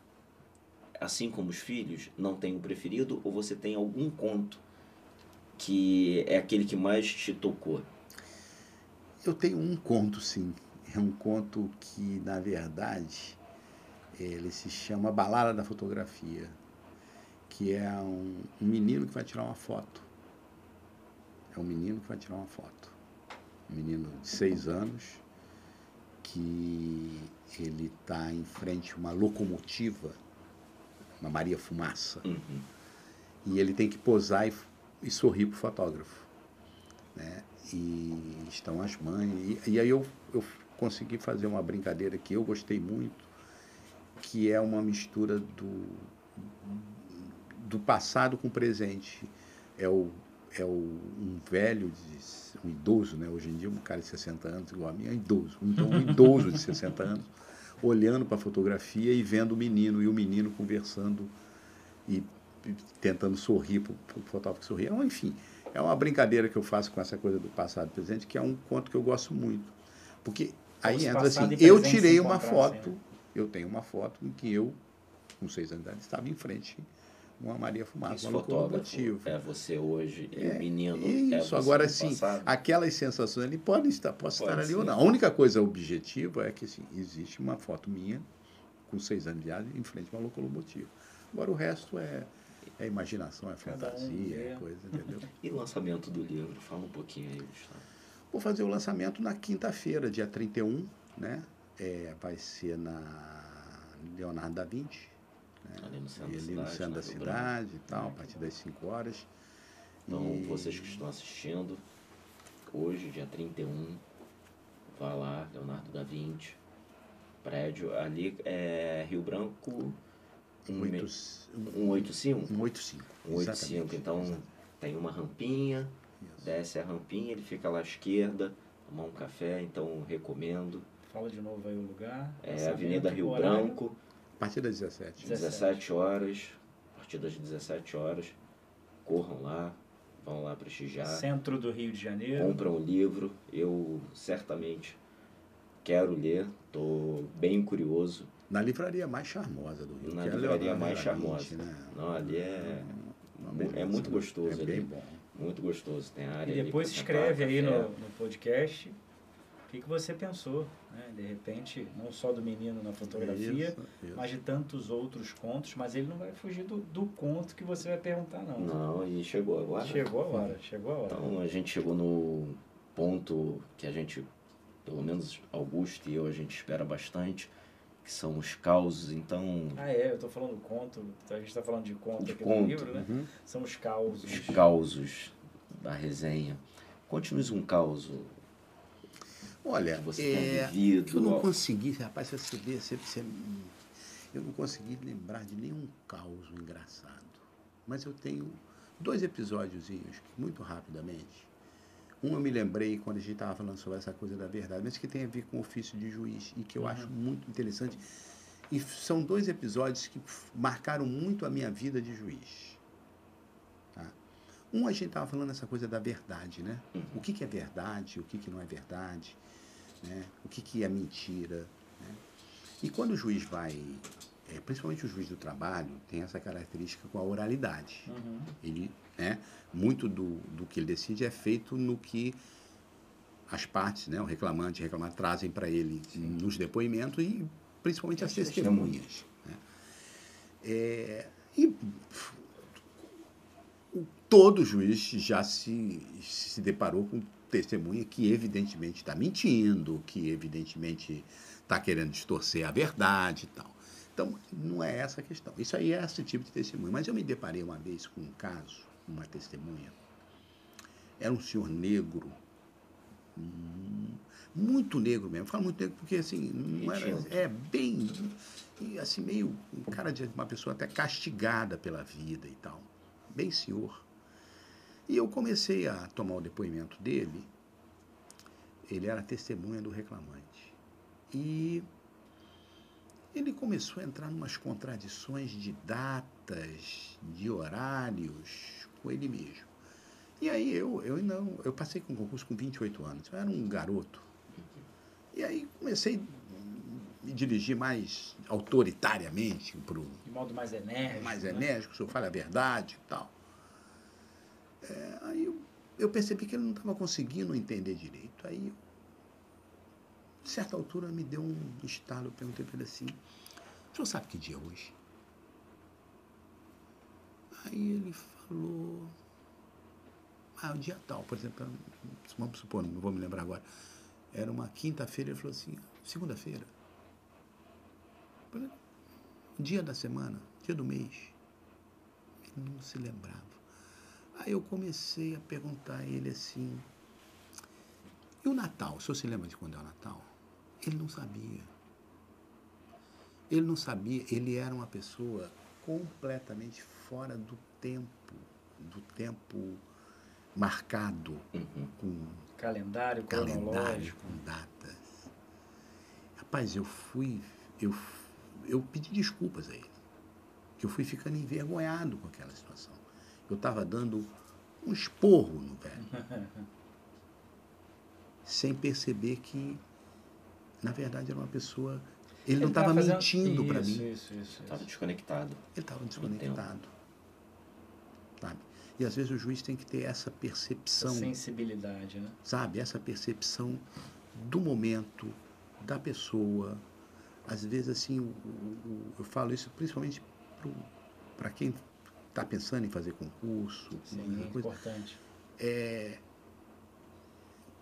Assim como os filhos, não tem um preferido? Ou você tem algum conto que é aquele que mais te tocou? Eu tenho um conto, sim. É um conto que, na verdade, ele se chama Balada da Fotografia, que é um, um menino que vai tirar uma foto. É um menino que vai tirar uma foto. Um menino de seis anos que ele está em frente a uma locomotiva, uma Maria Fumaça, Uhum. e ele tem que posar e, e sorrir para o fotógrafo. Né? E estão as mães. E, e aí eu, eu consegui fazer uma brincadeira que eu gostei muito, que é uma mistura do, do passado com o presente. É o, é o, um velho, de, um idoso, né? hoje em dia um cara de 60 anos igual a mim, é idoso, então um idoso de 60 anos, olhando para a fotografia e vendo o menino, e o menino conversando e tentando sorrir para o fotógrafo sorrir. Então, enfim, é uma brincadeira que eu faço com essa coisa do passado e presente, que é um conto que eu gosto muito. Porque aí Os entra assim, e eu tirei uma encontrassem, foto, né? eu tenho uma foto em que eu, com seis anos de idade, estava em frente uma Maria Fumaça, Esse uma fotógrafo locomotiva. é você hoje e É, o menino Isso, é você agora no sim, aquelas sensações ali podem estar, posso Pode estar ali ser. ou não. A única coisa objetiva é que assim, existe uma foto minha com seis anos de idade em frente a uma locomotiva. Agora o resto é, é imaginação, é um fantasia, é vê. coisa, entendeu? E lançamento do livro? Fala um pouquinho aí, Gustavo. Vou fazer o lançamento na quinta-feira, dia 31, né? É, vai ser na Leonardo da Vinci, né? Ali no centro E da ali no cidade, centro da cidade e tal, a partir das 5 horas. Então, E- vocês que estão assistindo, hoje, dia 31, vá lá, Leonardo da Vinci, prédio, ali é Rio Branco um me- Oito- 185? 185. 185, exatamente, então exatamente. tem uma rampinha, Isso. desce a rampinha, ele fica lá à esquerda, tomar um café, então recomendo. Fala de novo aí o lugar. É Avenida Rio. Branco, partir das 17. 17. 17 horas, a partir das 17 horas, corram lá, vão lá prestigiar. Centro do Rio de Janeiro. compram o livro. Eu certamente quero ler, estou bem curioso. Na livraria mais charmosa do Rio. Na que é a livraria Leonardo mais da charmosa. Né? Não, ali é, beleza, é muito né? gostoso É ali. bem bom. muito gostoso. Tem área E ali depois escreve aí no, no podcast que, que você pensou, né? De repente, não só do menino na fotografia, Isso, isso. mas de tantos outros contos, mas ele não vai fugir do, do conto que você vai perguntar, não. Não, e chegou agora. Chegou a hora, chegou a hora. Então a gente chegou no ponto que a gente, pelo menos Augusto e eu, a gente espera bastante, que são os causos. Então, Ah, é, eu tô falando conto, a gente tá falando de conto De aqui conto. no livro, né? Uhum. São os causos. os causos da resenha. Conte-nos um caos Olha, que você é, vivido. eu não consegui, rapaz, você vê, você, você- eu não consegui lembrar de nenhum caos engraçado. Mas eu tenho dois episódiozinhos, que muito rapidamente. Um eu me lembrei quando a gente estava falando sobre essa coisa da verdade, mas que tem a ver com o ofício de juiz e que eu acho muito interessante. E são dois episódios que marcaram muito a minha vida de juiz. Um a gente estava falando essa coisa da verdade, né? O que, que é verdade, o que, que não é verdade, né? o que, que é mentira. Né? E quando o juiz vai, é, principalmente o juiz do trabalho, tem essa característica com a oralidade. Uhum. Ele, né, muito do, do que ele decide é feito no que as partes, né, o reclamante e reclamante trazem para ele nos depoimentos e principalmente as As testemunhas. né. É, e todo juiz já se, se deparou com testemunha que evidentemente está mentindo, que evidentemente está querendo distorcer a verdade e tal. Então, não é essa a questão. Isso aí é esse tipo de testemunha. Mas eu me deparei uma vez com um caso, uma testemunha. Era um senhor negro, muito negro mesmo. Falo muito negro porque, assim, não era, é bem, e, assim, meio um cara de uma pessoa até castigada pela vida e tal. Bem senhor. E eu comecei a tomar o depoimento dele. Ele era testemunha do reclamante. E ele começou a entrar em umas contradições de datas, de horários com ele mesmo. E aí eu, eu não, eu passei com o concurso com 28 anos, eu era um garoto. E aí comecei a me dirigir mais autoritariamente para o De modo mais enérgico. mais né? enérgico, o senhor fala a verdade e tal. É, aí eu, eu percebi que ele não estava conseguindo entender direito. Aí, de certa altura, me deu um estalo. Eu perguntei para ele assim: o senhor sabe que dia é hoje? Aí ele falou. Ah, o dia tal, por exemplo, vamos supor, não vou me lembrar agora. Era uma quinta-feira, ele falou assim: segunda-feira. Dia da semana, dia do mês. Ele não se lembrava. Aí eu comecei a perguntar a ele assim: e o Natal? O senhor se lembra de quando é o Natal? Ele não sabia. Ele não sabia, ele era uma pessoa completamente fora do tempo, do tempo marcado Uhum. com Calendário, calendário, com datas. Rapaz, eu fui, eu, eu pedi desculpas a ele, que eu fui ficando envergonhado com aquela situação. Eu estava dando um esporro no velho, sem perceber que, na verdade, era uma pessoa. Ele, não tava estava fazendo- mentindo para Isso, mim. Isso, isso, Estava desconectado. Ele estava desconectado. Sabe? E às vezes o juiz tem que ter essa Essa percepção, sensibilidade, né? sabe? Essa percepção do momento, da pessoa. Às vezes, assim, o- o- eu falo isso principalmente para quem está pensando em fazer concurso, Sim, é coisa. importante. É,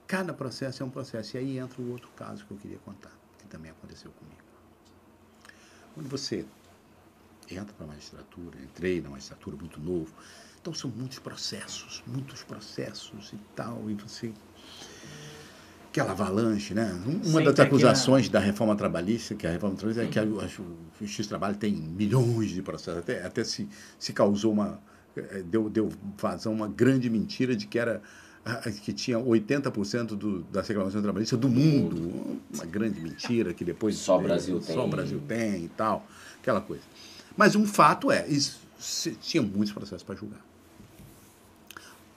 cada processo é um processo. E aí entra o outro caso que eu queria contar, que também aconteceu comigo. Quando você entra para a magistratura, entrei na magistratura muito novo, então são muitos processos, muitos processos e tal, e você. Aquela avalanche, né? Uma Sempre das na- acusações da reforma trabalhista, que a reforma trabalhista é que a, a Justiça do Trabalho tem milhões de processos, até, até se, se causou uma. eh, Deu, deu vazão uma grande mentira de que era que tinha 80% do, das reclamações trabalhistas do mundo. Uma grande mentira que depois. Só o Brasil Só tem. o Brasil tem e tal, aquela coisa. Mas um fato é, isso, se- tinha muitos processos para julgar.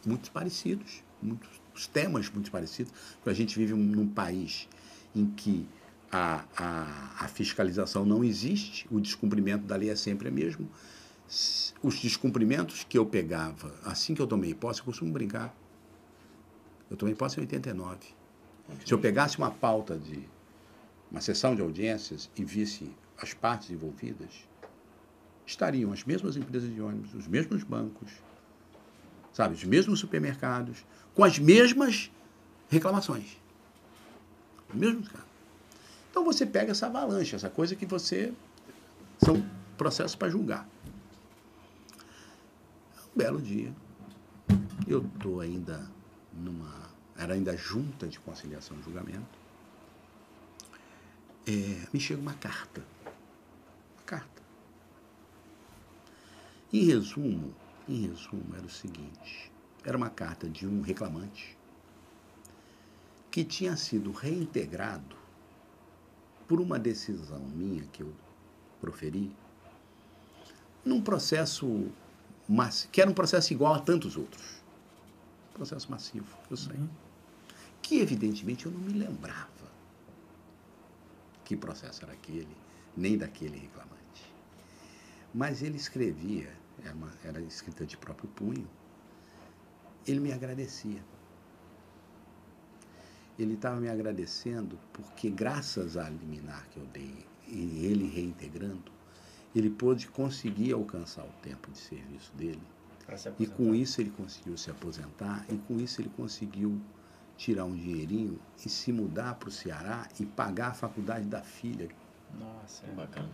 Muitos parecidos, muitos os temas muito parecidos, porque a gente vive num país em que a, a, a fiscalização não existe, o descumprimento da lei é sempre o mesmo. Os descumprimentos que eu pegava, assim que eu tomei posse, eu costumo brincar. Eu tomei posse em 89. Se eu pegasse uma pauta de uma sessão de audiências e visse as partes envolvidas, estariam as mesmas empresas de ônibus, os mesmos bancos, sabe, os mesmos supermercados, com as mesmas reclamações. Mesmos casos. Então você pega essa avalanche, essa coisa que você. São processos para julgar. Um belo dia, eu estou ainda numa. Era ainda junta de conciliação e julgamento. É, me chega uma carta. Uma carta. Em resumo, em resumo, era o seguinte: era uma carta de um reclamante que tinha sido reintegrado por uma decisão minha que eu proferi num processo que era um processo igual a tantos outros. Processo massivo, eu sei. Que evidentemente eu não me lembrava que processo era aquele, nem daquele reclamante. Mas ele escrevia, era, uma- era escrita de próprio punho, ele me agradecia. Ele estava me agradecendo porque, graças à liminar que eu dei e ele reintegrando, ele pôde conseguir alcançar o tempo de serviço dele. E com isso ele conseguiu se aposentar e com isso ele conseguiu tirar um dinheirinho e se mudar para o Ceará e pagar a faculdade da filha. Nossa, é. Bacana.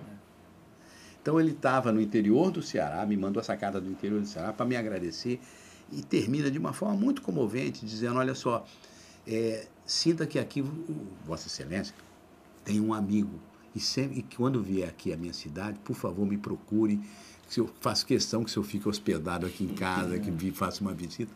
Então ele estava no interior do Ceará, me mandou essa carta do interior do Ceará para me agradecer e termina de uma forma muito comovente, dizendo: Olha só, é, sinta que aqui, o- Vossa Excelência, tem um amigo e, sempre, e quando vier aqui à minha cidade, por favor, me procure. Se eu faço questão que se eu fique hospedado aqui em casa, que faça uma visita.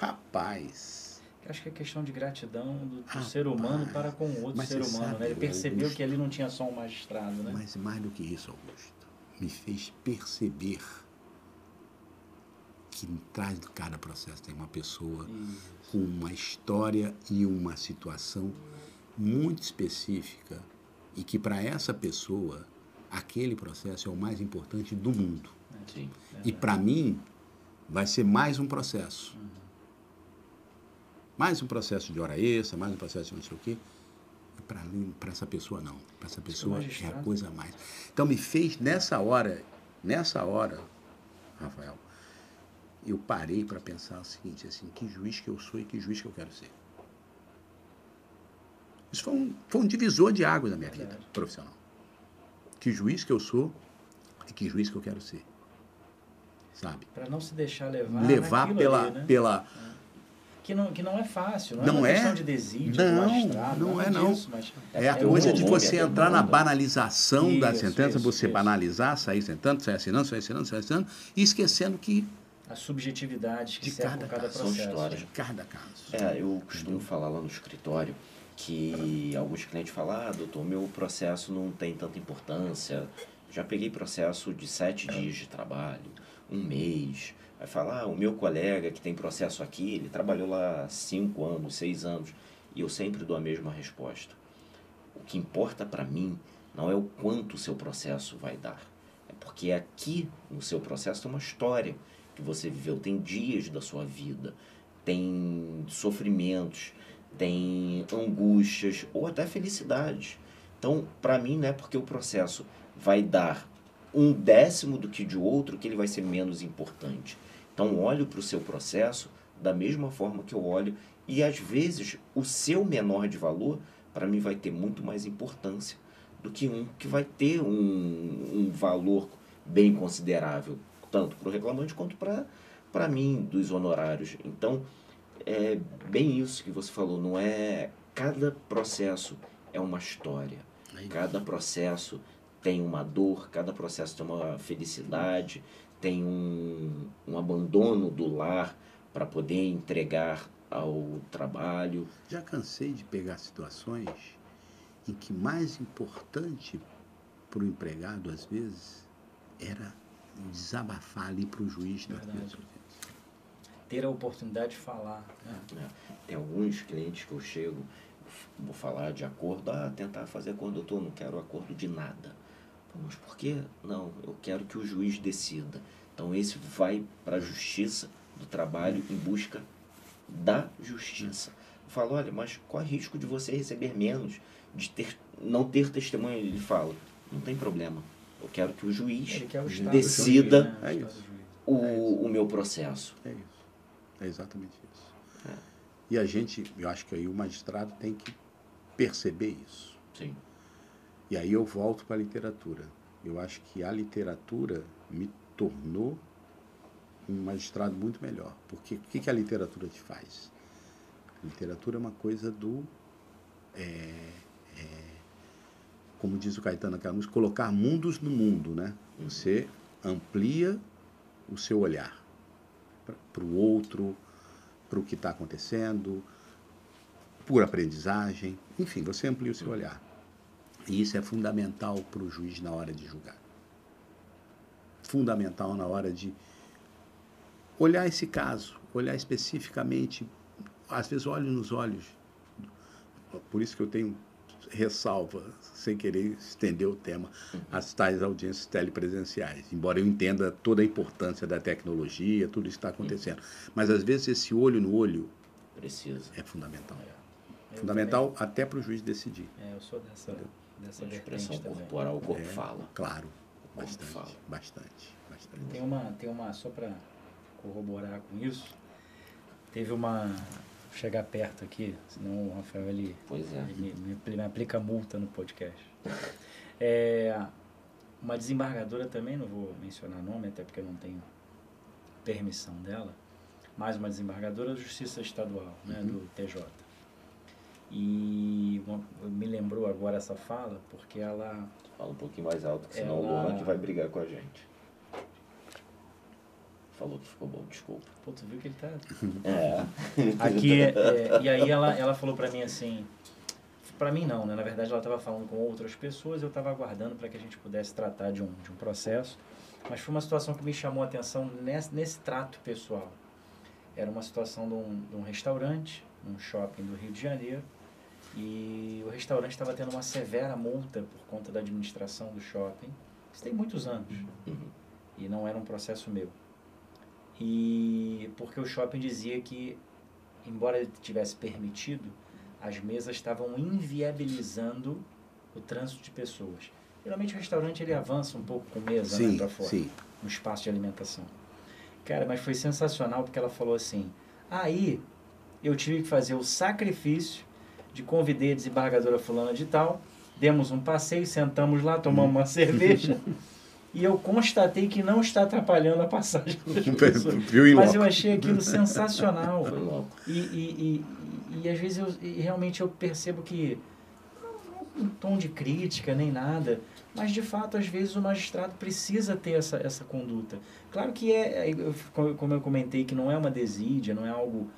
Rapaz, Acho que é questão de gratidão do, do ser humano para com o outro ser humano, sabe, né? Ele percebeu Augusto, que ali não tinha só um magistrado, né? Mas mais do que isso, Augusto, me fez perceber que atrás de cada processo tem uma pessoa Isso. com uma história e uma situação muito específica e que para essa pessoa aquele processo é o mais importante do mundo. Sim. E para mim vai ser mais um processo. Mais um processo de hora extra, mais um processo de não sei o quê. Para essa pessoa não. Para essa pessoa é a coisa a mais. Então me fez nessa hora, nessa hora, Rafael, eu parei para pensar o seguinte, assim, que juiz que eu sou e que juiz que eu quero ser. Isso foi um, foi um divisor de água na minha vida Verdade. profissional. Que juiz que eu sou e que juiz que eu quero ser. Sabe? Para não se deixar levar Levar pela, ali, né? pela, Que não, que não é fácil, não, é Não uma é? questão de desídio, Não, magistrado, não nada é, não. disso, mas É a É coisa de você é entrar na banalização da Isso, sentença, isso, você isso. banalizar, sair sentando, sair assinando, sair assinando, sair assinando, e esquecendo que as subjetividades que De cada cada, caso, são processo. histórias. de cada caso. É, eu costumo falar lá no escritório que alguns clientes falam, ah, doutor, meu processo não tem tanta importância. Já peguei processo de sete dias de trabalho, um mês. Vai falar, ah, o meu colega que tem processo aqui, ele trabalhou lá cinco anos, seis anos. E eu sempre dou a mesma resposta. O que importa para mim não é o quanto o seu processo vai dar. É porque aqui no seu processo tem uma história que você viveu, tem dias da sua vida, tem sofrimentos, tem angústias ou até felicidades. Então, para mim, não é porque o processo vai dar um décimo do que de outro que ele vai ser menos importante. Então, olho para o seu processo da mesma forma que eu olho e às vezes o seu menor de valor para mim vai ter muito mais importância do que um que vai ter um, um valor bem considerável, tanto para o reclamante quanto para mim, dos honorários. Então, é bem isso que você falou, não é. Cada processo é uma história, cada processo tem uma dor, cada processo tem uma felicidade, tem um, um abandono do lar para poder entregar ao trabalho. Já cansei de pegar situações em que mais importante para o empregado, às vezes, era desabafar ali para o juiz da Verdade. Ter a oportunidade de falar. né? né? Tem alguns clientes que eu chego, vou falar de acordo, ah, tentar fazer acordo, doutor, não quero acordo de nada. Mas por que? Não, eu quero que o juiz decida. Então esse vai para a justiça do trabalho em busca da justiça. Eu falo, olha, mas qual é o risco de você receber menos, de ter, não ter testemunha? Ele fala, não tem problema. Eu quero que o juiz o decida juiz, né? O É juiz. o, o meu processo. É isso. É exatamente isso. É. E a gente, eu acho que aí o magistrado tem que perceber isso. Sim. E aí eu volto para a literatura. Eu acho que a literatura me tornou um magistrado muito melhor. Porque o que, que a literatura te faz? A literatura é uma coisa do. é, é, como diz o Caetano naquela música, colocar mundos no mundo, né? Você amplia o seu olhar para o outro, para o que está acontecendo, por aprendizagem, enfim, você amplia o seu olhar. E isso é fundamental para o juiz na hora de julgar. Fundamental na hora de olhar esse caso, olhar especificamente, às vezes olho nos olhos. Por isso que eu tenho ressalva, sem querer estender o tema, as tais audiências telepresenciais. Embora eu entenda toda a importância da tecnologia, tudo isso que está acontecendo. Mas às vezes esse olho no olho Precisa. é fundamental. Eu Fundamental até para o juiz decidir. também- É, eu sou dessa, dessa A expressão também. corporal, o corpo É, fala. Claro, Como bastante, fala. bastante, bastante. Tem uma, tem uma só para corroborar com isso. Teve uma vou chegar perto aqui, senão o Rafael ele, Pois é. ele me- me aplica multa no podcast. É, uma desembargadora também, não vou mencionar nome, até porque eu não tenho permissão dela, mais uma desembargadora da Justiça Estadual, né, Uhum. do TJ. E uma- me lembrou agora essa fala, porque ela Fala um pouquinho mais alto, que senão Ela- o Luan que vai brigar com a gente. Falou que ficou bom, desculpa. Pô, tu viu que ele tá. É. Aqui, é, e aí ela, ela falou pra mim assim. Pra mim não, né? Na verdade ela tava falando com outras pessoas, eu tava aguardando para que a gente pudesse tratar de um, de um processo. Mas foi uma situação que me chamou a atenção nesse, nesse trato pessoal. Era uma situação de um, de um restaurante, um shopping do Rio de Janeiro, e o restaurante estava tendo uma severa multa por conta da administração do shopping. Isso tem muitos anos. Uhum. E não era um processo meu. E porque o shopping dizia que, embora ele tivesse permitido, as mesas estavam inviabilizando o trânsito de pessoas. Geralmente o restaurante ele avança um pouco com mesa né, Sim, para fora, sim. no espaço de alimentação. Cara, mas foi sensacional porque ela falou assim: aí eu tive que fazer o sacrifício de convidei a desembargadora fulana de tal, demos um passeio, sentamos lá, tomamos uma cerveja. E eu constatei que não está atrapalhando a passagem das pessoas. Mas eu achei aquilo sensacional. E, e, e, e, às vezes eu, realmente eu percebo que não um tom de crítica nem nada, mas de fato às vezes o magistrado precisa ter essa, essa conduta. Claro que é, é, como eu comentei, que não é uma desídia, não é algo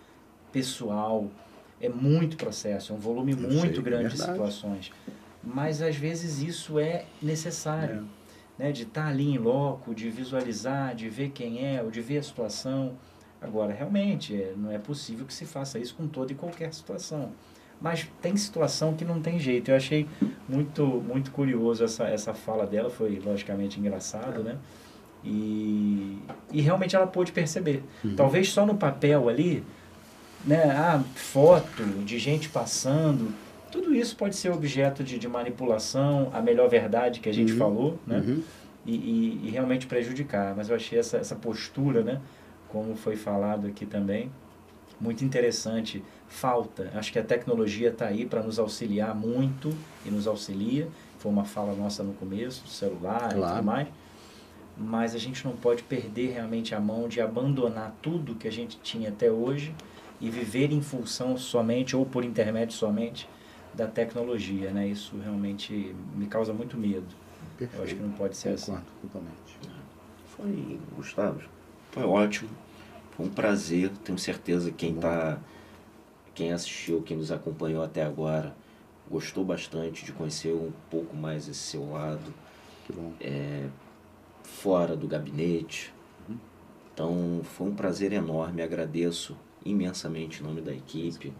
pessoal, é muito processo, é um volume Eu muito sei, grande de verdade. situações. Mas às vezes isso é necessário né, de estar ali em loco, de visualizar, de ver quem é, ou de ver a situação. Agora, realmente, é, não é possível que se faça isso com toda e qualquer situação. Mas tem situação que não tem jeito. Eu achei muito, muito curioso essa, essa fala dela, foi logicamente engraçado, né? E, e realmente ela pôde perceber. Talvez só no papel ali, né? Ah, foto de gente passando, tudo isso pode ser objeto de, de manipulação, a melhor verdade que a gente Uhum. falou, né? Uhum. e, e, e realmente prejudicar. Mas eu achei essa, essa postura, né, como foi falado aqui também, muito interessante. Falta. Acho que a tecnologia está aí para nos auxiliar muito e nos auxilia. Foi uma fala nossa no começo, celular e Claro. tudo mais. Mas a gente não pode perder realmente a mão de abandonar tudo que a gente tinha até hoje e viver em função somente ou por intermédio somente da tecnologia, né? Isso realmente me causa muito medo. Eu acho que Perfeito. não pode ser assim. Concordo totalmente. Foi, Gustavo, foi ótimo. Foi um prazer. Tenho certeza que quem tá, quem assistiu, quem nos acompanhou até agora, gostou bastante de conhecer um pouco mais esse seu lado Que bom. fora do gabinete. Então foi um prazer enorme. Agradeço imensamente em nome da equipe,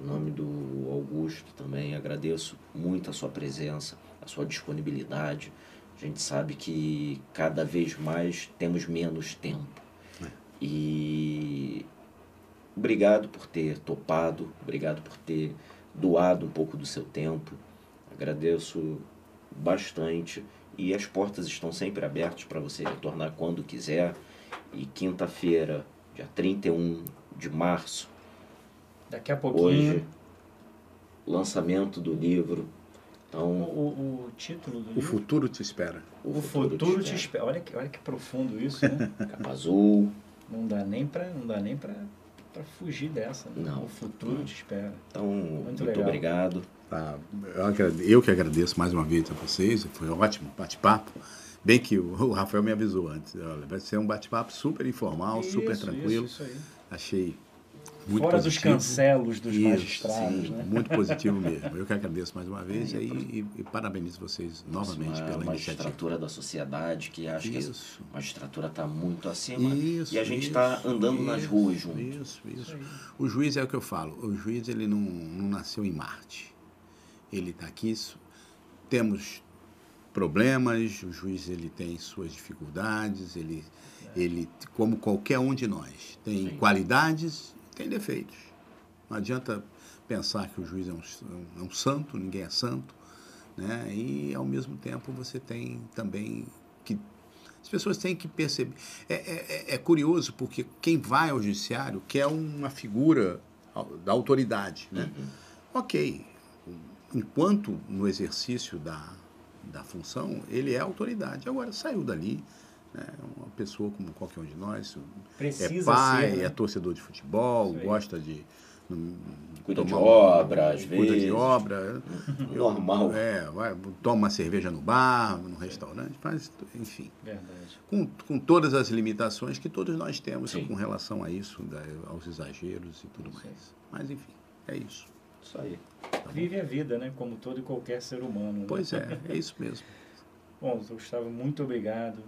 em nome do Augusto também. Agradeço muito a sua presença, a sua disponibilidade. A gente sabe que cada vez mais temos menos tempo. E obrigado por ter topado, obrigado por ter doado um pouco do seu tempo. Agradeço bastante e as portas estão sempre abertas para você retornar quando quiser. E quinta-feira, dia 31 de março, Daqui a pouquinho. hoje, lançamento do livro. O, Então, o, o título do O livro. futuro te espera. O futuro te espera. Olha que, olha que profundo isso, né? Capa azul. não dá nem pra, não dá nem pra, pra fugir dessa. né? Não. O futuro te espera. Então, muito, legal. obrigado. Tá, eu, que agradeço mais uma vez a vocês, foi um ótimo bate-papo. Bem que o, o Rafael me avisou antes, olha, vai ser um bate-papo super informal, super Isso, tranquilo. Isso, isso aí. Achei muito Fora dos positivo. cancelos dos Isso, magistrados, sim, né? Muito positivo mesmo. Eu que agradeço mais uma vez e, e, e parabenizo vocês novamente pela iniciativa. magistratura da sociedade que acha que Isso. a magistratura está muito acima. Isso, e a gente está andando nas isso, ruas junto. Isso, isso. O juiz é o que eu falo. O juiz ele não, não nasceu em Marte. Ele está aqui. isso- Temos problemas. O juiz ele tem suas dificuldades. Ele, ele como qualquer um de nós, tem Sim. qualidades, tem defeitos. Não adianta pensar que o juiz é um, é um santo. Ninguém é santo, né? E ao mesmo tempo você tem também que as pessoas têm que perceber. É, é- é- é curioso porque quem vai ao judiciário quer uma figura da autoridade. Né? Ok. Enquanto no exercício da, da função, ele é autoridade. Agora, saiu dali, né? uma pessoa como qualquer um de nós, Precisa é pai, ser, né? é torcedor de futebol, gosta de. Cuida de um- obra, às Cuida de vezes. obra. Normal. É, vai, toma uma cerveja no bar, no restaurante, faz, enfim. Verdade. Com, com todas as limitações que todos nós temos Sim. com relação a isso, da- aos exageros e tudo mais. Mas enfim, é isso. Isso aí. Vive a vida, né? Como todo e qualquer ser humano. né? Pois é, é isso mesmo. Bom, doutor Gustavo, muito obrigado.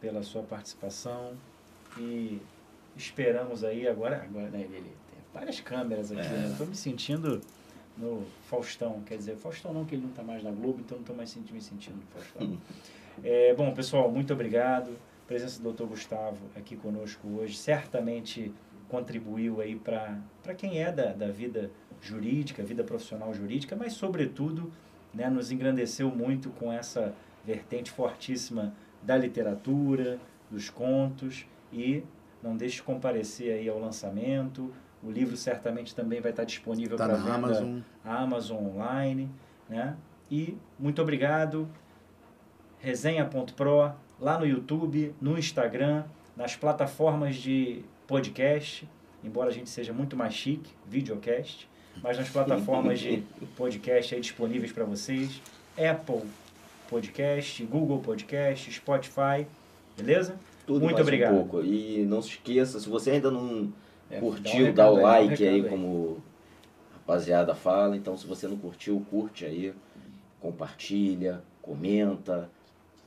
pela sua participação e esperamos aí agora, agora né, ele tem várias câmeras aqui, né? Estou me sentindo no Faustão, quer dizer, Faustão não, que ele não está mais na Globo, então não estou mais me sentindo no Faustão. É, bom, pessoal, muito obrigado. A presença do Dr. Gustavo aqui conosco hoje certamente contribuiu aí para quem é da, da vida jurídica, vida profissional jurídica, mas sobretudo né, nos engrandeceu muito com essa vertente fortíssima da literatura, dos contos e não deixe de comparecer aí ao lançamento. O livro certamente também vai estar disponível Tá para venda Amazon. Amazon online, né? E muito obrigado. Resenha.pro, lá no YouTube, no Instagram, nas plataformas de podcast, embora a gente seja muito mais chique, videocast, mas nas plataformas de podcast aí disponíveis para vocês, Apple Podcast, Google Podcast, Spotify, beleza? Tudo Muito obrigado. um pouco. E não se esqueça, se você ainda não É, curtiu, um dá o recado aí, like um aí, aí. como a rapaziada fala. Então, se você não curtiu, curte aí, compartilha, comenta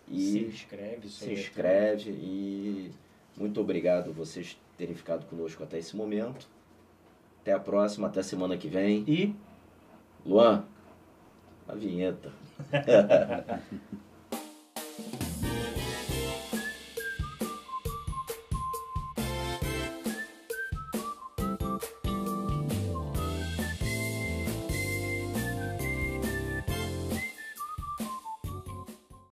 Se e inscreve, se sobretudo. inscreve. E muito obrigado vocês terem ficado conosco até esse momento. Até a próxima, até semana que vem. E Luan, a vinheta.